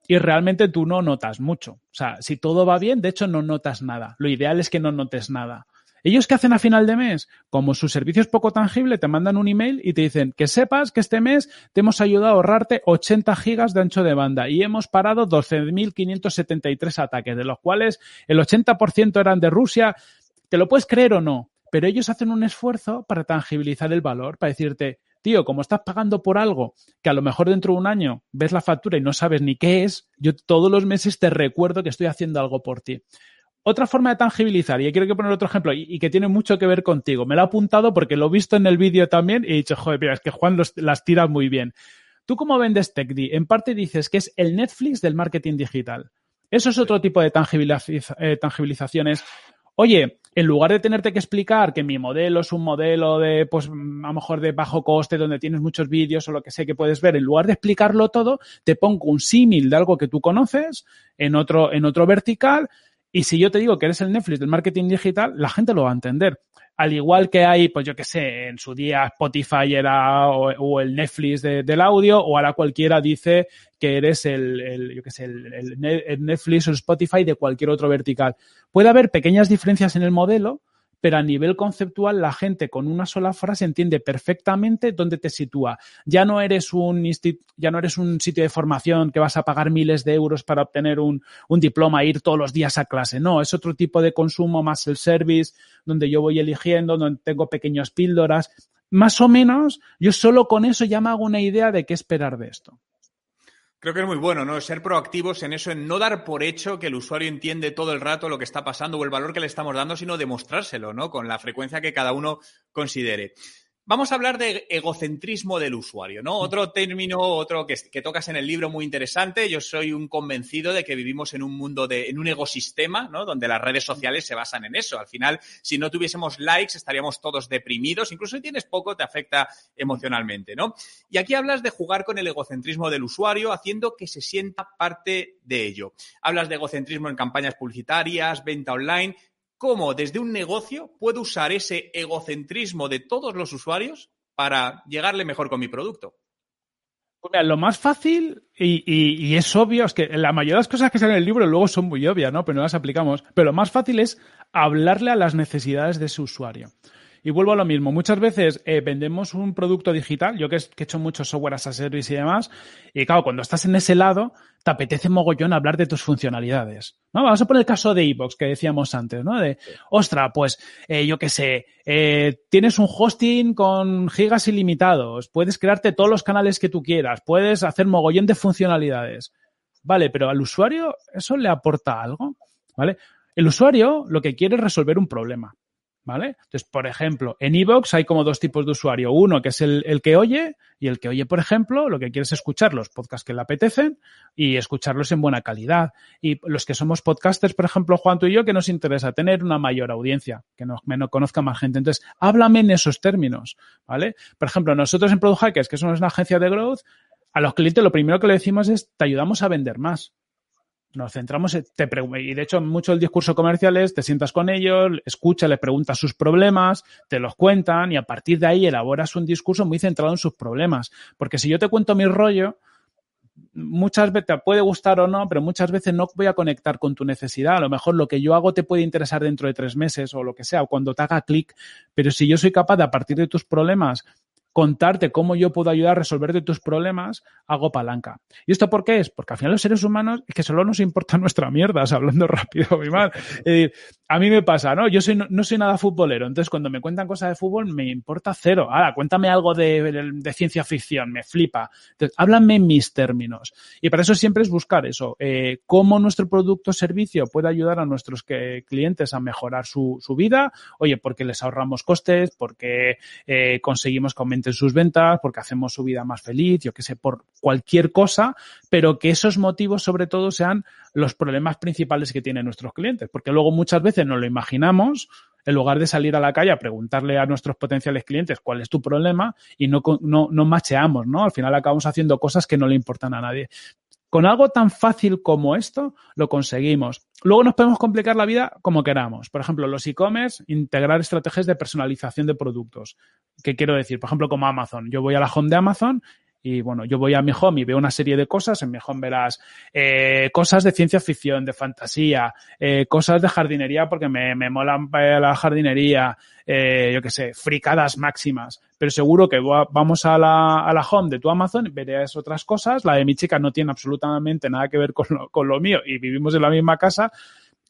y realmente tú no notas mucho. O sea, si todo va bien, de hecho no notas nada. Lo ideal es que no notes nada. ¿Ellos qué hacen a final de mes? Como su servicio es poco tangible, te mandan un email y te dicen que sepas que este mes te hemos ayudado a ahorrarte 80 gigas de ancho de banda y hemos parado 12.573 ataques, de los cuales el 80% eran de Rusia. ¿Te lo puedes creer o no? Pero ellos hacen un esfuerzo para tangibilizar el valor, para decirte, tío, como estás pagando por algo que a lo mejor dentro de un año ves la factura y no sabes ni qué es, yo todos los meses te recuerdo que estoy haciendo algo por ti. Otra forma de tangibilizar, y quiero que poner otro ejemplo, y, que tiene mucho que ver contigo. Me lo he apuntado porque lo he visto en el vídeo también y he dicho, joder, mira, es que Juan las tira muy bien. ¿Tú cómo vendes TechDi? En parte dices que es el Netflix del marketing digital. Eso es otro tipo de eh, tangibilizaciones. Oye, en lugar de tenerte que explicar que mi modelo es un modelo de, pues, a lo mejor de bajo coste, donde tienes muchos vídeos o lo que sé que puedes ver, en lugar de explicarlo todo, te pongo un símil de algo que tú conoces en otro, en otro vertical y si yo te digo que eres el Netflix del marketing digital, la gente lo va a entender. Al igual que hay, pues yo qué sé, en su día Spotify era o, el Netflix del audio, o ahora cualquiera dice que eres el, yo qué sé, el, Netflix o Spotify de cualquier otro vertical. Puede haber pequeñas diferencias en el modelo, pero a nivel conceptual la gente con una sola frase entiende perfectamente dónde te sitúa. Ya no eres un ya no eres un sitio de formación que vas a pagar miles de euros para obtener un, un diploma e ir todos los días a clase. No, es otro tipo de consumo más el service, donde yo voy eligiendo, donde tengo pequeñas píldoras. Más o menos, yo solo con eso ya me hago una idea de qué esperar de esto. Creo que es muy bueno, ¿no? Ser proactivos en eso, en no dar por hecho que el usuario entiende todo el rato lo que está pasando o el valor que le estamos dando, sino demostrárselo, ¿no? Con la frecuencia que cada uno considere. Vamos a hablar de egocentrismo del usuario, ¿no? Otro término, otro que, tocas en el libro muy interesante. Yo soy un convencido de que vivimos en un mundo de, en un ecosistema, ¿no? Donde las redes sociales se basan en eso. Al final, si no tuviésemos likes, estaríamos todos deprimidos. Incluso si tienes poco, te afecta emocionalmente, ¿no? Y aquí hablas de jugar con el egocentrismo del usuario, haciendo que se sienta parte de ello. Hablas de egocentrismo en campañas publicitarias, venta online cómo desde un negocio puedo usar ese egocentrismo de todos los usuarios para llegarle mejor con mi producto. Pues mira, lo más fácil y, es obvio, es que la mayoría de las cosas que salen en el libro luego son muy obvias, ¿no? Pero no las aplicamos. Pero lo más fácil es hablarle a las necesidades de ese usuario. Y vuelvo a lo mismo. Muchas veces eh, vendemos un producto digital, yo que, he hecho mucho software as a service y demás, y claro, cuando estás en ese lado, te apetece mogollón hablar de tus funcionalidades. ¿no? Vamos a poner el caso de iVoox que decíamos antes, ¿no? De, ostra, pues eh, yo qué sé, eh, tienes un hosting con gigas ilimitados, puedes crearte todos los canales que tú quieras, puedes hacer mogollón de funcionalidades. Vale, pero al usuario eso le aporta algo, ¿vale? El usuario lo que quiere es resolver un problema. ¿Vale? Entonces, por ejemplo, en Evox hay como dos tipos de usuario. Uno que es el, que oye y el que oye, por ejemplo, lo que quiere es escuchar los podcasts que le apetecen y escucharlos en buena calidad. Y los que somos podcasters, por ejemplo, Juan, tú y yo, que nos interesa tener una mayor audiencia, que nos, conozca más gente. Entonces, háblame en esos términos, ¿vale? Por ejemplo, nosotros en Product Hackers, que somos una agencia de growth, a los clientes lo primero que le decimos es, te ayudamos a vender más. Nos centramos en, te y de hecho mucho el discurso comercial es te sientas con ellos, escucha, les preguntas sus problemas, te los cuentan y a partir de ahí elaboras un discurso muy centrado en sus problemas. Porque si yo te cuento mi rollo, muchas veces te puede gustar o no, pero muchas veces no voy a conectar con tu necesidad. A lo mejor lo que yo hago te puede interesar dentro de tres meses o lo que sea, o cuando te haga clic, pero si yo soy capaz de a partir de tus problemas contarte cómo yo puedo ayudar a resolverte tus problemas, hago palanca. ¿Y esto por qué es? Porque al final los seres humanos es que solo nos importa *laughs* nuestra mierda, hablando rápido y mal. a mí me pasa, ¿no? Yo soy, no, soy nada futbolero, entonces cuando me cuentan cosas de fútbol me importa cero. Ahora, cuéntame algo de, ciencia ficción, me flipa. Entonces, háblame en mis términos. Y para eso siempre es buscar eso, eh, cómo nuestro producto o servicio puede ayudar a nuestros clientes a mejorar su, su, vida. Oye, porque les ahorramos costes, porque eh, conseguimos que aumenten sus ventas, porque hacemos su vida más feliz, yo qué sé, por cualquier cosa, pero que esos motivos sobre todo sean los problemas principales que tienen nuestros clientes, porque luego muchas veces nos lo imaginamos en lugar de salir a la calle a preguntarle a nuestros potenciales clientes cuál es tu problema y no, no, no macheamos, ¿no? Al final acabamos haciendo cosas que no le importan a nadie. Con algo tan fácil como esto, lo conseguimos. Luego nos podemos complicar la vida como queramos. Por ejemplo, los e-commerce, integrar estrategias de personalización de productos. ¿Qué quiero decir? Por ejemplo, como Amazon. Yo voy a la home de Amazon y bueno, yo voy a mi home y veo una serie de cosas. En mi home verás eh, cosas de ciencia ficción, de fantasía, eh, cosas de jardinería porque me, me molan la jardinería, eh, yo qué sé, fricadas máximas. Pero seguro que vamos a la, a la home de tu Amazon y verás otras cosas. La de mi chica no tiene absolutamente nada que ver con lo, con lo mío y vivimos en la misma casa.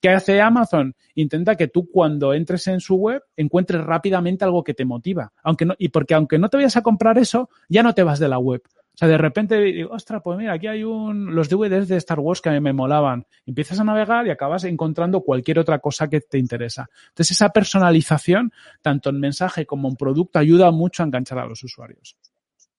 ¿Qué hace Amazon? Intenta que tú cuando entres en su web encuentres rápidamente algo que te motiva. Aunque no, y porque aunque no te vayas a comprar eso, ya no te vas de la web. O sea, de repente digo, ostras, pues mira, aquí hay un, los DVDs de Star Wars que a mí me molaban. Empiezas a navegar y acabas encontrando cualquier otra cosa que te interesa. Entonces, esa personalización, tanto en mensaje como en producto, ayuda mucho a enganchar a los usuarios.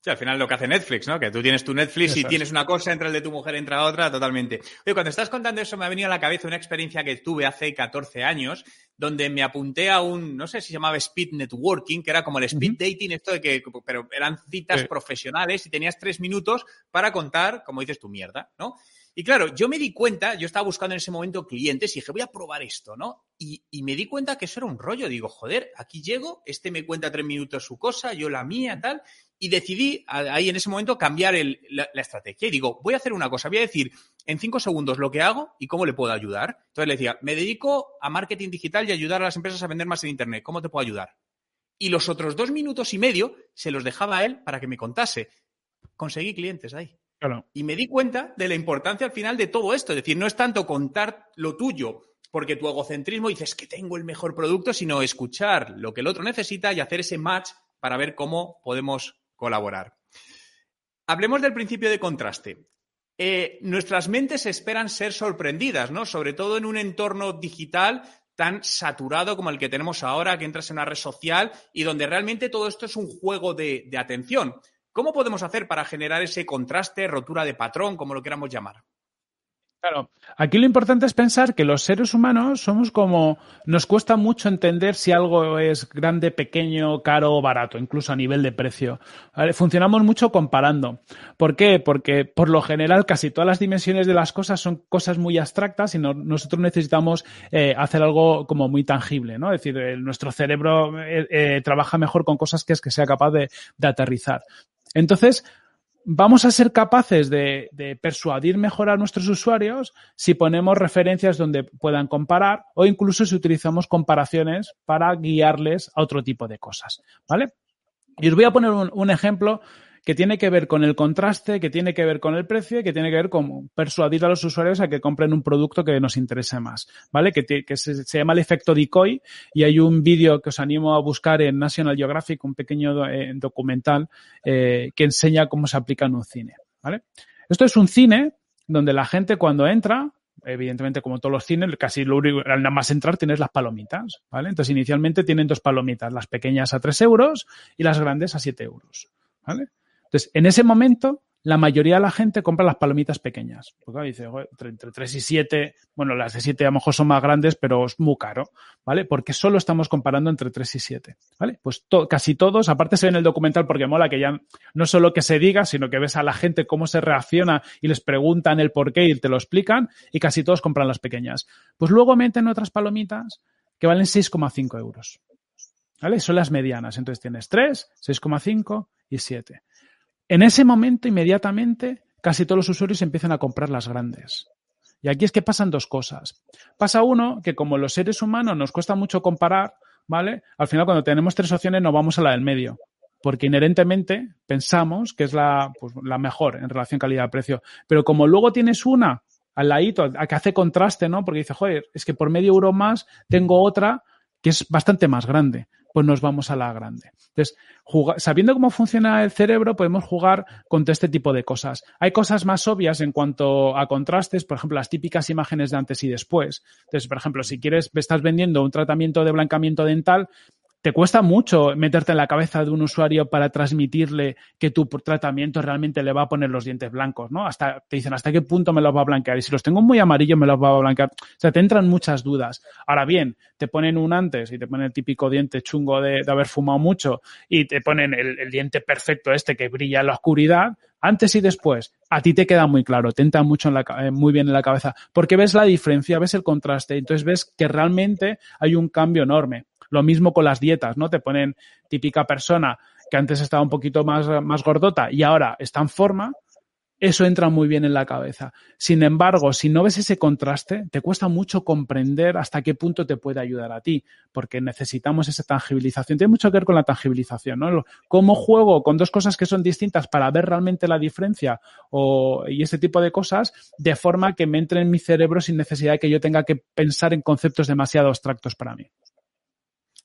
Sí, al final lo que hace Netflix, ¿no? Que tú tienes tu Netflix y tienes una cosa, entra el de tu mujer, entra otra, totalmente. Oye, cuando estás contando eso me ha venido a la cabeza una experiencia que tuve hace 14 años, donde me apunté a un, no sé si se llamaba Speed Networking, que era como el Speed Dating, esto de que, pero eran citas profesionales y tenías tres minutos para contar, como dices, tu mierda, ¿no? Y claro, yo me di cuenta, yo estaba buscando en ese momento clientes y dije, voy a probar esto, ¿no? Y, me di cuenta que eso era un rollo. Digo, joder, aquí llego, este me cuenta tres minutos su cosa, yo la mía, tal y decidí ahí en ese momento cambiar la, estrategia. Y digo, voy a hacer una cosa, voy a decir en cinco segundos lo que hago y cómo le puedo ayudar. Entonces le decía, me dedico a marketing digital y ayudar a las empresas a vender más en Internet. ¿Cómo te puedo ayudar? Y los otros dos minutos y medio se los dejaba a él para que me contase. Conseguí clientes ahí. Y me di cuenta de la importancia al final de todo esto. Es decir, no es tanto contar lo tuyo porque tu egocentrismo dices que tengo el mejor producto, sino escuchar lo que el otro necesita y hacer ese match para ver cómo podemos colaborar. Hablemos del principio de contraste. Eh, nuestras mentes esperan ser sorprendidas, ¿no? Sobre todo en un entorno digital tan saturado como el que tenemos ahora, que entras en una red social y donde realmente todo esto es un juego de atención. ¿Cómo podemos hacer para generar ese contraste, rotura de patrón, como lo queramos llamar? Claro, aquí lo importante es pensar que los seres humanos somos como, nos cuesta mucho entender si algo es grande, pequeño, caro o barato, incluso a nivel de precio. Funcionamos mucho comparando. ¿Por qué? Porque por lo general casi todas las dimensiones de las cosas son cosas muy abstractas y nosotros necesitamos eh, hacer algo como muy tangible, ¿no? Es decir, nuestro cerebro eh, eh, trabaja mejor con cosas que es que sea capaz de aterrizar. Entonces, vamos a ser capaces de, persuadir mejor a nuestros usuarios si ponemos referencias donde puedan comparar o incluso si utilizamos comparaciones para guiarles a otro tipo de cosas, ¿vale? Y os voy a poner un ejemplo que tiene que ver con el contraste, que tiene que ver con el precio y que tiene que ver con persuadir a los usuarios a que compren un producto que nos interese más, ¿vale? Que, se, llama el efecto decoy y hay un vídeo que os animo a buscar en National Geographic, un pequeño eh, documental eh, que enseña cómo se aplica en un cine, ¿vale? Esto es un cine donde la gente cuando entra evidentemente como todos los cines, casi lo único, nada más entrar tienes las palomitas, ¿vale? Entonces inicialmente tienen dos palomitas, las pequeñas a 3 euros y las grandes a 7 euros, ¿vale? Entonces, en ese momento, la mayoría de la gente compra las palomitas pequeñas. Porque dice, entre 3 y 7, bueno, las de 7 a lo mejor son más grandes, pero es muy caro, ¿vale? Porque solo estamos comparando entre 3 y 7, ¿vale? Pues casi todos, aparte se ve en el documental porque mola que ya no solo que se diga, sino que ves a la gente cómo se reacciona y les preguntan el por qué y te lo explican y casi todos compran las pequeñas. Pues luego meten otras palomitas que valen 6,5 euros. ¿Vale? Son las medianas. Entonces tienes 3, 6,5 y 7. En ese momento, inmediatamente, casi todos los usuarios empiezan a comprar las grandes. Y aquí es que pasan dos cosas. Pasa uno, que como los seres humanos nos cuesta mucho comparar, ¿vale? Al final, cuando tenemos tres opciones, nos vamos a la del medio. Porque inherentemente pensamos que es la, pues, la mejor en relación calidad-precio. Pero como luego tienes una al ladito, a que hace contraste, ¿no? Porque dice, joder, es que por medio euro más tengo otra que es bastante más grande pues nos vamos a la grande. Entonces, sabiendo cómo funciona el cerebro, podemos jugar con todo este tipo de cosas. Hay cosas más obvias en cuanto a contrastes, por ejemplo, las típicas imágenes de antes y después. Entonces, por ejemplo, si quieres, estás vendiendo un tratamiento de blancamiento dental, te cuesta mucho meterte en la cabeza de un usuario para transmitirle que tu tratamiento realmente le va a poner los dientes blancos, ¿no? Hasta te dicen hasta qué punto me los va a blanquear y si los tengo muy amarillos me los va a blanquear. O sea, te entran muchas dudas. Ahora bien, te ponen un antes y te ponen el típico diente chungo de, haber fumado mucho y te ponen el, diente perfecto este que brilla en la oscuridad, antes y después, a ti te queda muy claro, te entra mucho en la, eh, muy bien en la cabeza, porque ves la diferencia, ves el contraste, entonces ves que realmente hay un cambio enorme. Lo mismo con las dietas, ¿no? Te ponen típica persona que antes estaba un poquito más, más gordota y ahora está en forma, eso entra muy bien en la cabeza. Sin embargo, si no ves ese contraste, te cuesta mucho comprender hasta qué punto te puede ayudar a ti, porque necesitamos esa tangibilización. Tiene mucho que ver con la tangibilización, ¿no? Cómo juego con dos cosas que son distintas para ver realmente la diferencia o, y ese tipo de cosas, de forma que me entre en mi cerebro sin necesidad de que yo tenga que pensar en conceptos demasiado abstractos para mí.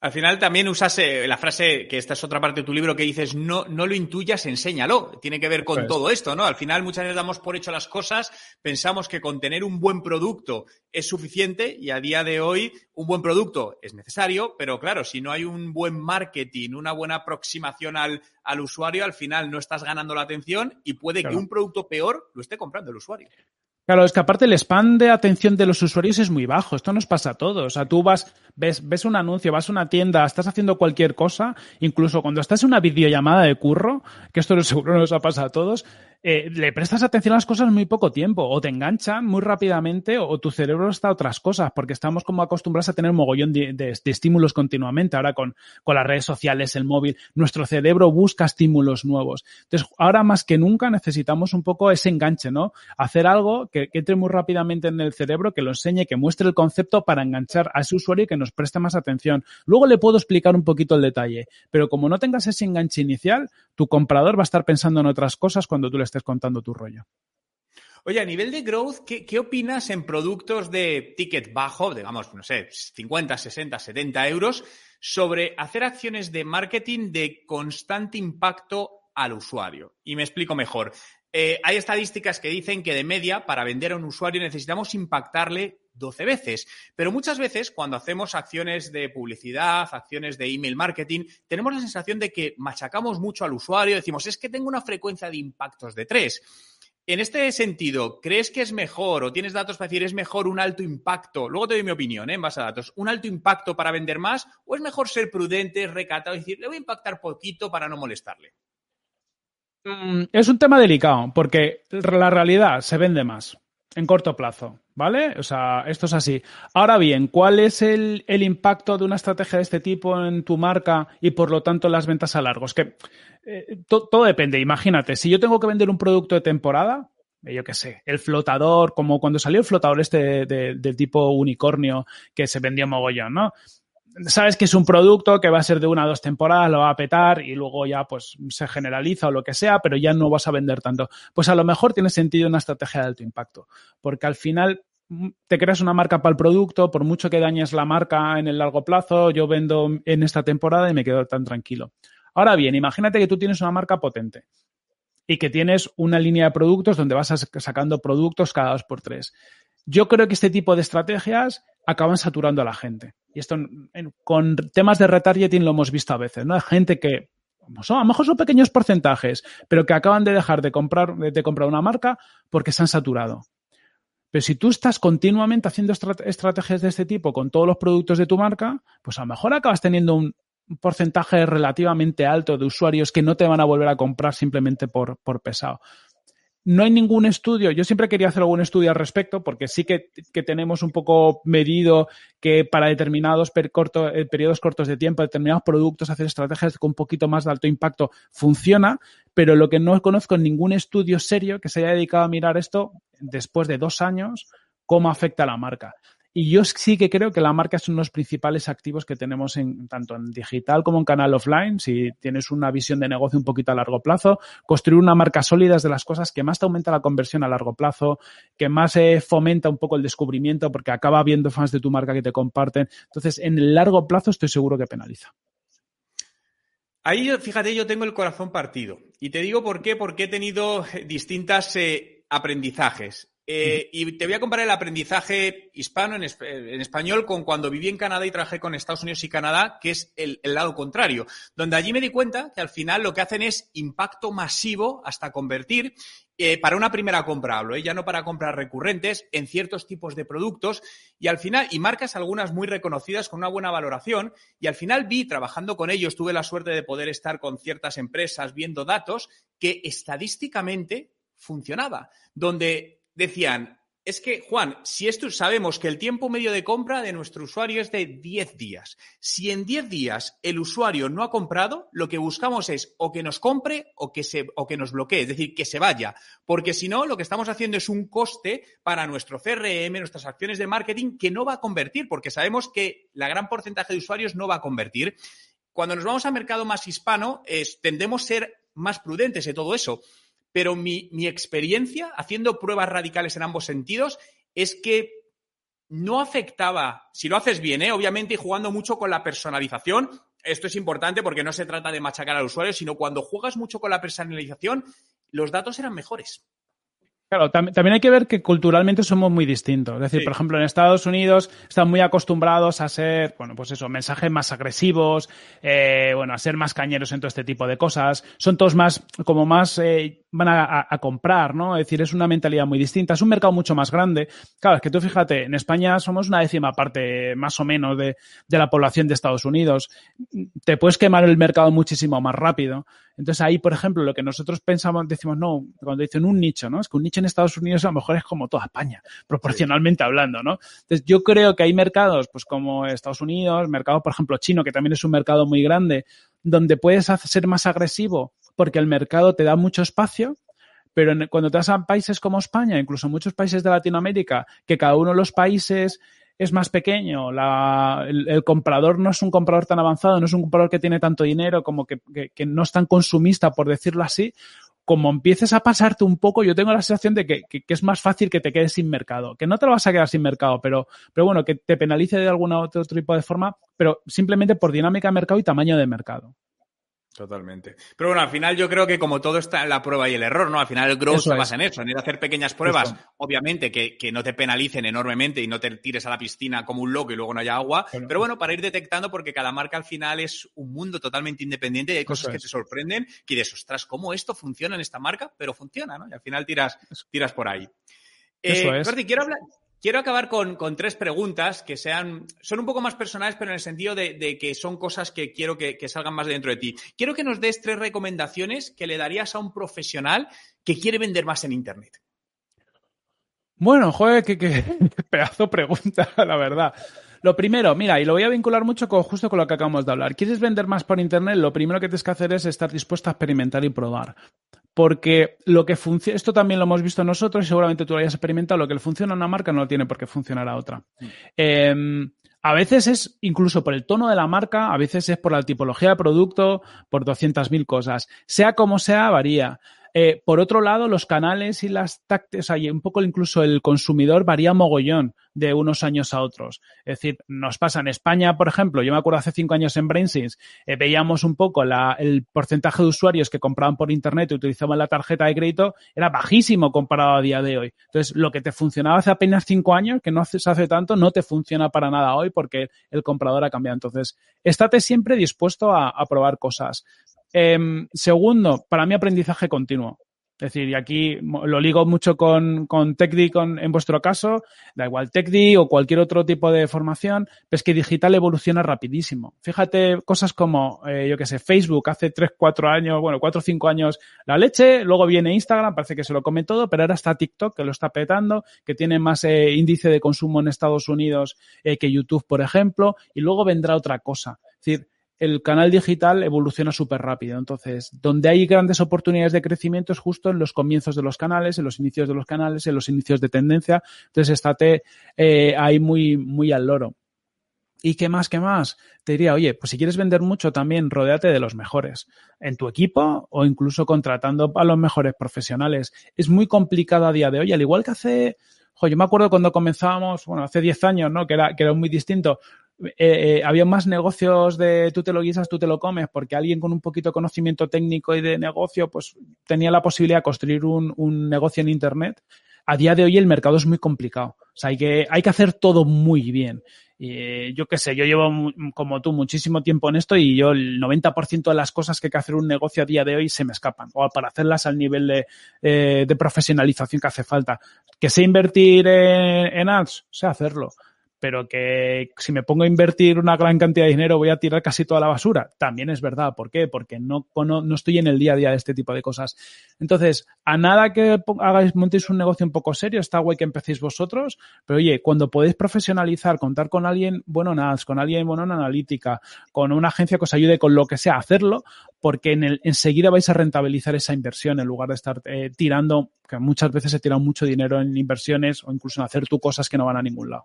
Al final también usas eh, la frase, que esta es otra parte de tu libro, que dices, no, no lo intuyas, enséñalo. Tiene que ver con todo esto, ¿no? Al final muchas veces damos por hecho las cosas, pensamos que con tener un buen producto es suficiente y a día de hoy un buen producto es necesario, pero claro, si no hay un buen marketing, una buena aproximación al, al usuario, al final no estás ganando la atención y puede que un producto peor lo esté comprando el usuario. Claro, es que aparte el spam de atención de los usuarios es muy bajo. Esto nos pasa a todos. O sea, tú vas, ves, ves un anuncio, vas a una tienda, estás haciendo cualquier cosa, incluso cuando estás en una videollamada de curro, que esto *laughs* seguro nos ha pasado a todos, eh, le prestas atención a las cosas muy poco tiempo, o te enganchan muy rápidamente, o, tu cerebro está a otras cosas, porque estamos como acostumbrados a tener un mogollón de, estímulos continuamente. Ahora con, con, las redes sociales, el móvil, nuestro cerebro busca estímulos nuevos. Entonces, ahora más que nunca necesitamos un poco ese enganche, ¿no? Hacer algo que, entre muy rápidamente en el cerebro, que lo enseñe, que muestre el concepto para enganchar a ese usuario y que nos preste más atención. Luego le puedo explicar un poquito el detalle, pero como no tengas ese enganche inicial, tu comprador va a estar pensando en otras cosas cuando tú le estés contando tu rollo. Oye, a nivel de growth, ¿qué, opinas en productos de ticket bajo, digamos, no sé, 50, 60, 70 euros, sobre hacer acciones de marketing de constante impacto al usuario? Y me explico mejor. Eh, hay estadísticas que dicen que de media, para vender a un usuario necesitamos impactarle 12 veces. Pero muchas veces cuando hacemos acciones de publicidad, acciones de email marketing, tenemos la sensación de que machacamos mucho al usuario, decimos, es que tengo una frecuencia de impactos de 3. En este sentido, ¿crees que es mejor o tienes datos para decir es mejor un alto impacto? Luego te doy mi opinión ¿eh? en base a datos. ¿Un alto impacto para vender más o es mejor ser prudente, recatado y decir, le voy a impactar poquito para no molestarle? Mm, es un tema delicado porque la realidad se vende más en corto plazo, ¿vale? O sea, esto es así. Ahora bien, ¿cuál es el, impacto de una estrategia de este tipo en tu marca y por lo tanto las ventas a largo? Es que eh, todo depende. Imagínate, si yo tengo que vender un producto de temporada, eh, yo qué sé, el flotador, como cuando salió el flotador este del tipo unicornio que se vendió mogollón, ¿no? Sabes que es un producto que va a ser de una o dos temporadas, lo va a petar y luego ya pues se generaliza o lo que sea, pero ya no vas a vender tanto. Pues a lo mejor tiene sentido una estrategia de alto impacto, porque al final mm, te creas una marca para el producto, por mucho que dañes la marca en el largo plazo, yo vendo en esta temporada y me quedo tan tranquilo. Ahora bien, imagínate que tú tienes una marca potente y que tienes una línea de productos donde vas sacando productos cada dos por tres. Yo creo que este tipo de estrategias acaban saturando a la gente. Y esto con temas de retargeting lo hemos visto a veces, ¿no? Hay gente que son, a lo mejor son pequeños porcentajes, pero que acaban de dejar de comprar, de, comprar una marca porque se han saturado. Pero si tú estás continuamente haciendo estrategias de este tipo con todos los productos de tu marca, pues a lo mejor acabas teniendo un porcentaje relativamente alto de usuarios que no te van a volver a comprar simplemente por, por pesado. No hay ningún estudio, yo siempre quería hacer algún estudio al respecto, porque sí que, tenemos un poco medido que para determinados eh, periodos cortos de tiempo, determinados productos, hacer estrategias con un poquito más de alto impacto funciona, pero lo que no conozco en ningún estudio serio que se haya dedicado a mirar esto después de dos años, cómo afecta a la marca. Y yo sí que creo que la marca es uno de los principales activos que tenemos en tanto en digital como en canal offline. Si tienes una visión de negocio un poquito a largo plazo, construir una marca sólida es de las cosas que más te aumenta la conversión a largo plazo, que más eh, fomenta un poco el descubrimiento porque acaba habiendo fans de tu marca que te comparten. Entonces, en el largo plazo estoy seguro que penaliza. Ahí, fíjate, yo tengo el corazón partido. Y te digo por qué, porque he tenido distintas eh, aprendizajes. Eh, y te voy a comparar el aprendizaje hispano en, español con cuando viví en Canadá y trabajé con Estados Unidos y Canadá, que es el, lado contrario, donde allí me di cuenta que al final lo que hacen es impacto masivo hasta convertir eh, para una primera compra, hablo, ¿eh? ya no para compras recurrentes en ciertos tipos de productos y al final, y marcas algunas muy reconocidas con una buena valoración y al final vi, trabajando con ellos, tuve la suerte de poder estar con ciertas empresas viendo datos que estadísticamente funcionaba, donde decían, es que, Juan, si esto sabemos que el tiempo medio de compra de nuestro usuario es de 10 días. Si en 10 días el usuario no ha comprado, lo que buscamos es o que nos compre o que, se, o que nos bloquee, es decir, que se vaya. Porque si no, lo que estamos haciendo es un coste para nuestro CRM, nuestras acciones de marketing, que no va a convertir, porque sabemos que la gran porcentaje de usuarios no va a convertir. Cuando nos vamos al mercado más hispano, tendemos a ser más prudentes de todo eso pero mi, experiencia haciendo pruebas radicales en ambos sentidos es que no afectaba, si lo haces bien, ¿eh? obviamente, y jugando mucho con la personalización, esto es importante porque no se trata de machacar al usuario, sino cuando juegas mucho con la personalización, los datos eran mejores. Claro, también hay que ver que culturalmente somos muy distintos. Es decir, por ejemplo, en Estados Unidos están muy acostumbrados a ser, bueno, pues eso, mensajes más agresivos, eh, bueno, a ser más cañeros en todo este tipo de cosas. Son todos más, como más, eh, van a, comprar, ¿no? Es decir, es una mentalidad muy distinta. Es un mercado mucho más grande. Claro, es que tú fíjate, en España somos una décima parte más o menos de, de la población de Estados Unidos. Te puedes quemar el mercado muchísimo más rápido. Entonces ahí, por ejemplo, lo que nosotros pensamos, decimos, no, cuando dicen un nicho, ¿no? Es que un nicho en Estados Unidos a lo mejor es como toda España, proporcionalmente hablando, ¿no? Entonces yo creo que hay mercados, pues como Estados Unidos, mercado, por ejemplo, chino, que también es un mercado muy grande, donde puedes ser más agresivo porque el mercado te da mucho espacio, pero cuando te vas a países como España, incluso muchos países de Latinoamérica, que cada uno de los países es más pequeño, el, comprador no es un comprador tan avanzado, no es un comprador que tiene tanto dinero, como que, no es tan consumista, por decirlo así, como empieces a pasarte un poco, yo tengo la sensación de que, es más fácil que te quedes sin mercado, que no te lo vas a quedar sin mercado, pero, pero bueno, que te penalice de alguna otro tipo de forma, pero simplemente por dinámica de mercado y tamaño de mercado. Totalmente. Pero bueno, al final yo creo que como todo está en la prueba y el error, ¿no? Al final el growth se basa en eso, en ir a hacer pequeñas pruebas, obviamente que, que, no te penalicen enormemente y no te tires a la piscina como un loco y luego no haya agua, pero, bueno, para ir detectando porque cada marca al final es un mundo totalmente independiente y hay cosas que te sorprenden que dices, ostras, ¿cómo esto funciona en esta marca? Pero funciona, ¿no? Y al final tiras, tiras por ahí. Eh, quiero hablar, Quiero acabar con, tres preguntas que sean, son un poco más personales, pero en el sentido de, que son cosas que quiero que, salgan más de dentro de ti. Quiero que nos des tres recomendaciones que le darías a un profesional que quiere vender más en Internet. Bueno, joder, qué, qué *laughs* pedazo pregunta, *laughs* la verdad. Lo primero, mira, y lo voy a vincular mucho con justo con lo que acabamos de hablar. ¿Quieres vender más por Internet? Lo primero que tienes que hacer es estar dispuesto a experimentar y probar porque lo que funciona, esto también lo hemos visto nosotros y seguramente tú lo hayas experimentado, lo que le funciona a una marca no tiene por qué funcionar a otra. Em, a veces es incluso por el tono de la marca, a veces es por la tipología de producto, por 200.000 cosas. Sea como sea, varía. Eh, por otro lado, los canales y las tácticas, o un poco incluso el consumidor varía mogollón de unos años a otros. Es decir, nos pasa en España, por ejemplo, yo me acuerdo hace cinco años en BrainSense, eh, veíamos un poco el porcentaje de usuarios que compraban por Internet y utilizaban la tarjeta de crédito, era bajísimo comparado a día de hoy. Entonces, lo que te funcionaba hace apenas cinco años, que no hace, hace tanto, no te funciona para nada hoy porque el comprador ha cambiado. Entonces, estate siempre dispuesto a probar cosas. Em, segundo, para mí aprendizaje continuo. Es decir, y aquí lo ligo mucho con, con TechDi en vuestro caso, da igual TechDi o cualquier otro tipo de formación, es que digital evoluciona rapidísimo. Fíjate cosas como, eh, yo qué sé, Facebook hace 3, 4 años, bueno, 4 o 5 años la leche, luego viene Instagram, parece que se lo come todo, pero ahora está TikTok que lo está petando, que tiene más eh, índice de consumo en Estados Unidos eh, que YouTube, por ejemplo, y luego vendrá otra cosa. Es decir, el canal digital evoluciona súper rápido. Entonces, donde hay grandes oportunidades de crecimiento es justo en los comienzos de los canales, en los inicios de los canales, en los inicios de tendencia. Entonces, estate eh, ahí muy, muy al loro. ¿Y qué más, qué más? Te diría, oye, pues si quieres vender mucho también, rodéate de los mejores en tu equipo o incluso contratando a los mejores profesionales. Es muy complicado a día de hoy, al igual que hace, yo me acuerdo cuando comenzábamos, bueno, hace 10 años, ¿no? Que era, que era muy distinto. Eh, eh, había más negocios de tú te lo guisas, tú te lo comes, porque alguien con un poquito de conocimiento técnico y de negocio, pues tenía la posibilidad de construir un, un negocio en Internet. A día de hoy el mercado es muy complicado. O sea, hay que, hay que hacer todo muy bien. Y yo qué sé, yo llevo como tú muchísimo tiempo en esto y yo el 90% de las cosas que hay que hacer un negocio a día de hoy se me escapan. O para hacerlas al nivel de, eh, profesionalización que hace falta. Que sé invertir en ads, sé hacerlo pero que si me pongo a invertir una gran cantidad de dinero voy a tirar casi toda la basura. También es verdad. ¿Por qué? Porque no, no, estoy en el día a día de este tipo de cosas. Entonces, a nada que hagáis, montéis un negocio un poco serio, está guay que empecéis vosotros, pero oye, cuando podéis profesionalizar, contar con alguien bueno en ads, con alguien bueno en analítica, con una agencia que os ayude con lo que sea, hacerlo, porque en el, enseguida vais a rentabilizar esa inversión en lugar de estar eh, tirando, que muchas veces he tirado mucho dinero en inversiones o incluso en hacer tú cosas que no van a ningún lado.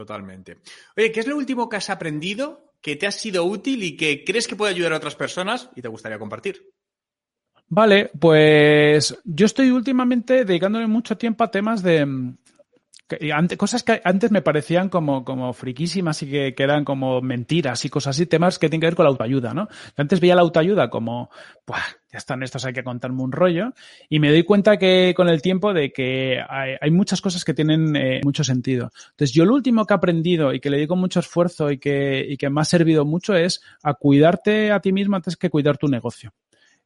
Totalmente. Oye, ¿qué es lo último que has aprendido que te ha sido útil y que crees que puede ayudar a otras personas y te gustaría compartir? Vale, pues yo estoy últimamente dedicándole mucho tiempo a temas de, cosas que antes me parecían como, como friquísimas y que, eran como mentiras y cosas así, temas que tienen que ver con la autoayuda, ¿no? Antes veía la autoayuda como, ya están estos, hay que contarme un rollo. Y me doy cuenta que con el tiempo de que hay, muchas cosas que tienen eh, mucho sentido. Entonces, yo lo último que he aprendido y que le digo mucho esfuerzo y que, y que me ha servido mucho es a cuidarte a ti mismo antes que cuidar tu negocio.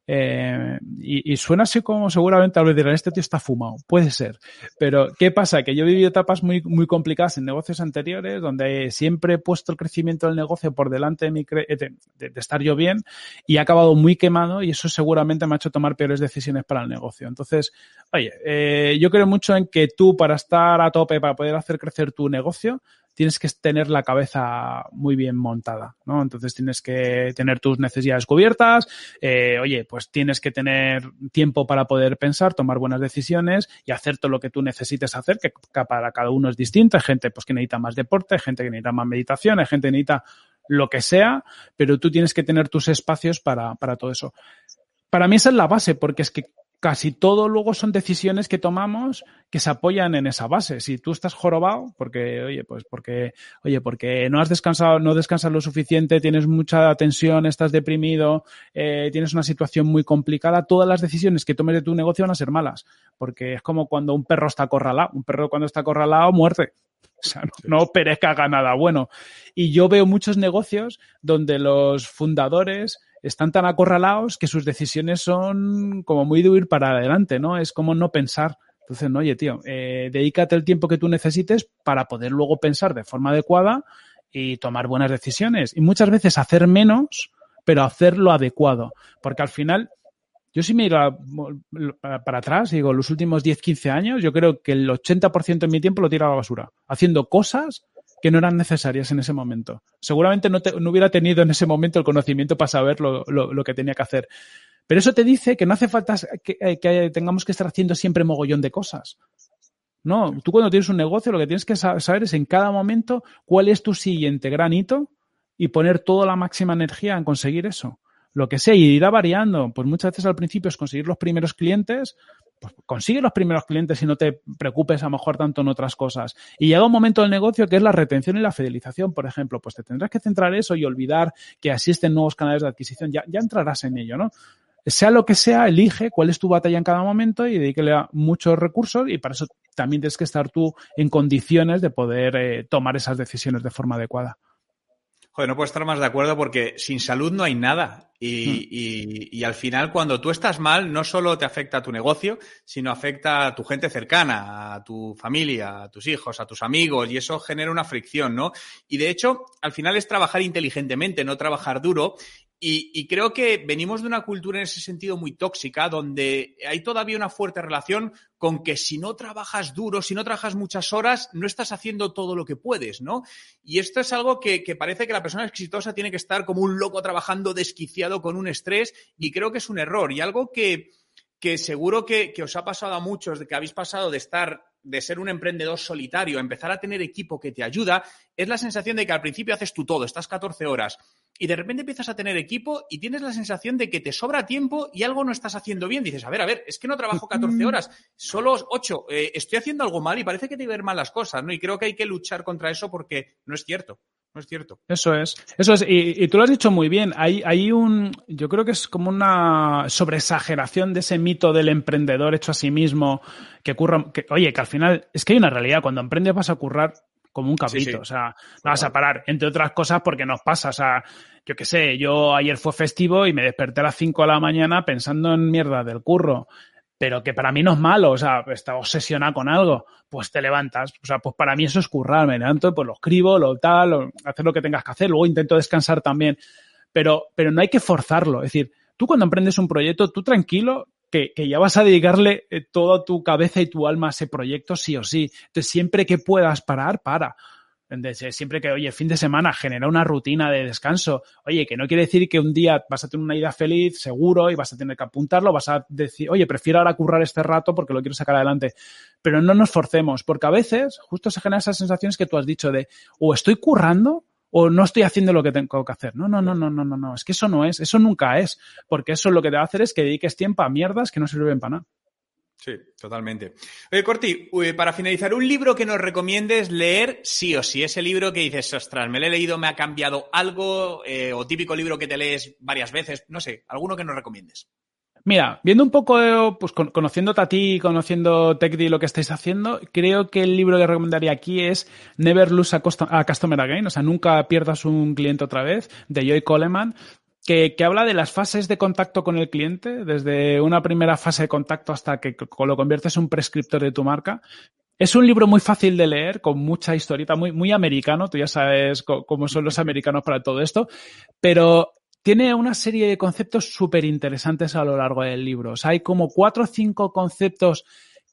Eh, y, suena así como seguramente al dirán, este tío está fumado. Puede ser. Pero, ¿qué pasa? Que yo he vivido etapas muy, muy complicadas en negocios anteriores, donde siempre he puesto el crecimiento del negocio por delante de, mi de, estar yo bien y he acabado muy quemado y eso seguramente me ha hecho tomar peores decisiones para el negocio. Entonces, oye, eh, yo creo mucho en que tú para estar a tope, para poder hacer crecer tu negocio, tienes que tener la cabeza muy bien montada, ¿no? Entonces tienes que tener tus necesidades cubiertas, eh, oye, pues tienes que tener tiempo para poder pensar, tomar buenas decisiones y hacer todo lo que tú necesites hacer, que para cada uno es distinto. Hay gente pues que necesita más deporte, hay gente que necesita más meditación, hay gente que necesita lo que sea, pero tú tienes que tener tus espacios para, para todo eso. Para mí esa es la base, porque es que casi todo luego son decisiones que tomamos que se apoyan en esa base. Si tú estás jorobado, porque, oye, pues porque, oye, porque no has descansado, no descansas lo suficiente, tienes mucha tensión, estás deprimido, eh, tienes una situación muy complicada, todas las decisiones que tomes de tu negocio van a ser malas. Porque es como cuando un perro está acorralado. Un perro cuando está acorralado muerte. *laughs* O sea, no, no perezca haga nada bueno. Y yo veo muchos negocios donde los fundadores están tan acorralados que sus decisiones son como muy de huir para adelante, ¿no? Es como no pensar. Entonces, no, oye, tío, eh, dedícate el tiempo que tú necesites para poder luego pensar de forma adecuada y tomar buenas decisiones. Y muchas veces hacer menos, pero hacer lo adecuado. Porque al final, yo si iba para atrás, digo, los últimos 10, 15 años, yo creo que el 80% de mi tiempo lo tiro a la basura, haciendo cosas que no eran necesarias en ese momento. Seguramente no, hubiera tenido en ese momento el conocimiento para saber lo, que tenía que hacer. Pero eso te dice que no hace falta que, eh, tengamos que estar haciendo siempre mogollón de cosas. No, tú cuando tienes un negocio lo que tienes que saber es en cada momento cuál es tu siguiente gran hito y poner toda la máxima energía en conseguir eso. Lo que sea, y irá variando. Pues muchas veces al principio es conseguir los primeros clientes, pues consigue los primeros clientes y no te preocupes a lo mejor tanto en otras cosas. Y llega un momento del negocio que es la retención y la fidelización, por ejemplo, pues te tendrás que centrar en eso y olvidar que existen nuevos canales de adquisición. Ya, entrarás en ello, ¿no? Sea lo que sea, elige cuál es tu batalla en cada momento y dedíquele muchos recursos y para eso también tienes que estar tú en condiciones de poder eh, tomar esas decisiones de forma adecuada. Joder, no puedo estar más de acuerdo porque sin salud no hay nada. Hmm. Y, al final, cuando tú estás mal, no solo te afecta a tu negocio, sino afecta a tu gente cercana, a tu familia, a tus hijos, a tus amigos, y eso genera una fricción, ¿no? Y de hecho, al final es trabajar inteligentemente, no trabajar duro. Y, creo que venimos de una cultura en ese sentido muy tóxica, donde hay todavía una fuerte relación con que si no trabajas duro, si no trabajas muchas horas, no estás haciendo todo lo que puedes, ¿no? Y esto es algo que, parece que la persona exitosa tiene que estar como un loco trabajando desquiciado con un estrés, y creo que es un error. Y algo que, seguro que, que os ha pasado a muchos, de que habéis pasado de estar de ser un emprendedor solitario empezar a tener equipo que te ayuda, es la sensación de que al principio haces tú todo, estás 14 horas y de repente empiezas a tener equipo y tienes la sensación de que te sobra tiempo y algo no estás haciendo bien. Dices, a ver, a ver, es que no trabajo 14 horas, solo 8, eh, estoy haciendo algo mal y parece que te ver mal las cosas, ¿no? Y creo que hay que luchar contra eso porque no es cierto. No es cierto. Eso es. Eso es. Y, tú lo has dicho muy bien. Hay, hay un. Yo creo que es como una sobreexageración de ese mito del emprendedor hecho a sí mismo. Que curra. Que, oye, que al final es que hay una realidad. Cuando emprendes vas a currar como un cabrito. O sea, no vas a parar. Entre otras cosas porque nos pasa. O sea, yo qué sé, yo ayer fue festivo y me desperté a las 5 de la mañana pensando en mierda del curro pero que para mí no es malo, o sea, está obsesionado con algo, pues te levantas. O sea, pues para mí eso es currar, me levanto, pues lo escribo, lo tal, lo, hacer lo que tengas que hacer, luego intento descansar también, pero, pero no hay que forzarlo. Es decir, tú cuando emprendes un proyecto, tú tranquilo, que, que, ya vas a dedicarle eh, toda tu cabeza y tu alma a ese proyecto sí o sí. Entonces, siempre que puedas parar, para siempre que, oye, fin de semana genera una rutina de descanso. Oye, que no quiere decir que un día vas a tener una idea feliz, seguro, y vas a tener que apuntarlo, vas a decir, oye, prefiero ahora currar este rato porque lo quiero sacar adelante. Pero no nos forcemos, porque a veces justo se generan esas sensaciones que tú has dicho de, o estoy currando o no estoy haciendo lo que tengo que hacer. No, no, no, no, no, no, no. Es que eso no es, eso nunca es, porque eso lo que te va a hacer es que dediques tiempo a mierdas que no sirven para nada. Sí, totalmente. Oye, Corti, para finalizar, un libro que nos recomiendes leer sí o sí. Ese libro que dices, ostras, me lo he leído, me ha cambiado algo, eh, o típico libro que te lees varias veces, no sé, alguno que nos recomiendes. Mira, viendo un poco, pues conociéndote a ti, conociendo TechD lo que estáis haciendo, creo que el libro que recomendaría aquí es Never Lose a, Customer Again, o sea, nunca pierdas un cliente otra vez, de Joy Coleman que, habla de las fases de contacto con el cliente, desde una primera fase de contacto hasta que lo conviertes en un prescriptor de tu marca. Es un libro muy fácil de leer, con mucha historieta, muy, muy americano, tú ya sabes cómo son los americanos para todo esto, pero tiene una serie de conceptos súper interesantes a lo largo del libro. O sea, hay como cuatro o cinco conceptos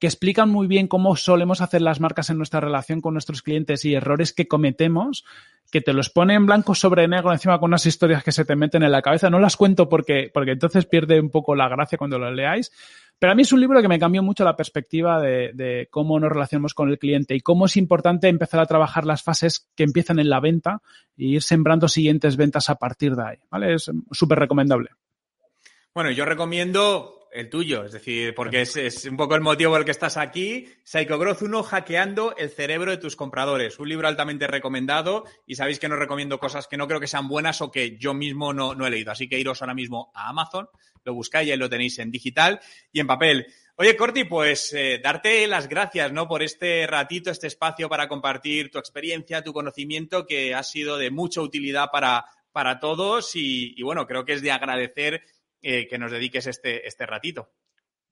que explican muy bien cómo solemos hacer las marcas en nuestra relación con nuestros clientes y errores que cometemos, que te los pone en blanco sobre negro encima con unas historias que se te meten en la cabeza. No las cuento porque, porque entonces pierde un poco la gracia cuando lo leáis. Pero a mí es un libro que me cambió mucho la perspectiva de, cómo nos relacionamos con el cliente y cómo es importante empezar a trabajar las fases que empiezan en la venta e ir sembrando siguientes ventas a partir de ahí. ¿Vale? Es súper recomendable. Bueno, yo recomiendo el tuyo, es decir, porque es, un poco el motivo por el que estás aquí. Psycho Growth 1, hackeando el cerebro de tus compradores. Un libro altamente recomendado y sabéis que no recomiendo cosas que no creo que sean buenas o que yo mismo no, he leído. Así que iros ahora mismo a Amazon, lo buscáis y ahí lo tenéis en digital y en papel. Oye, Corti, pues eh, darte las gracias, ¿no? Por este ratito, este espacio para compartir tu experiencia, tu conocimiento, que ha sido de mucha utilidad para, para todos y, y bueno, creo que es de agradecer eh, que nos dediques este, este ratito.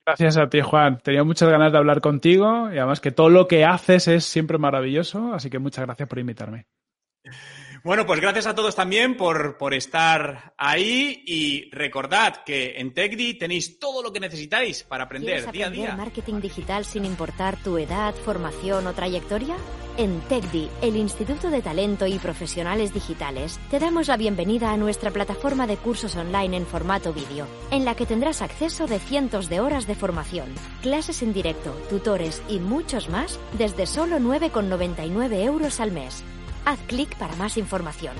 Gracias a ti, Juan. Tenía muchas ganas de hablar contigo y además que todo lo que haces es siempre maravilloso, así que muchas gracias por invitarme. *laughs* Bueno, pues gracias a todos también por, por estar ahí y recordad que en TechDi tenéis todo lo que necesitáis para aprender día a día. marketing digital sin importar tu edad, formación o trayectoria? En TechDi, el Instituto de Talento y Profesionales Digitales, te damos la bienvenida a nuestra plataforma de cursos online en formato vídeo, en la que tendrás acceso de cientos de horas de formación, clases en directo, tutores y muchos más desde solo 9,99 euros al mes. Haz clic para más información.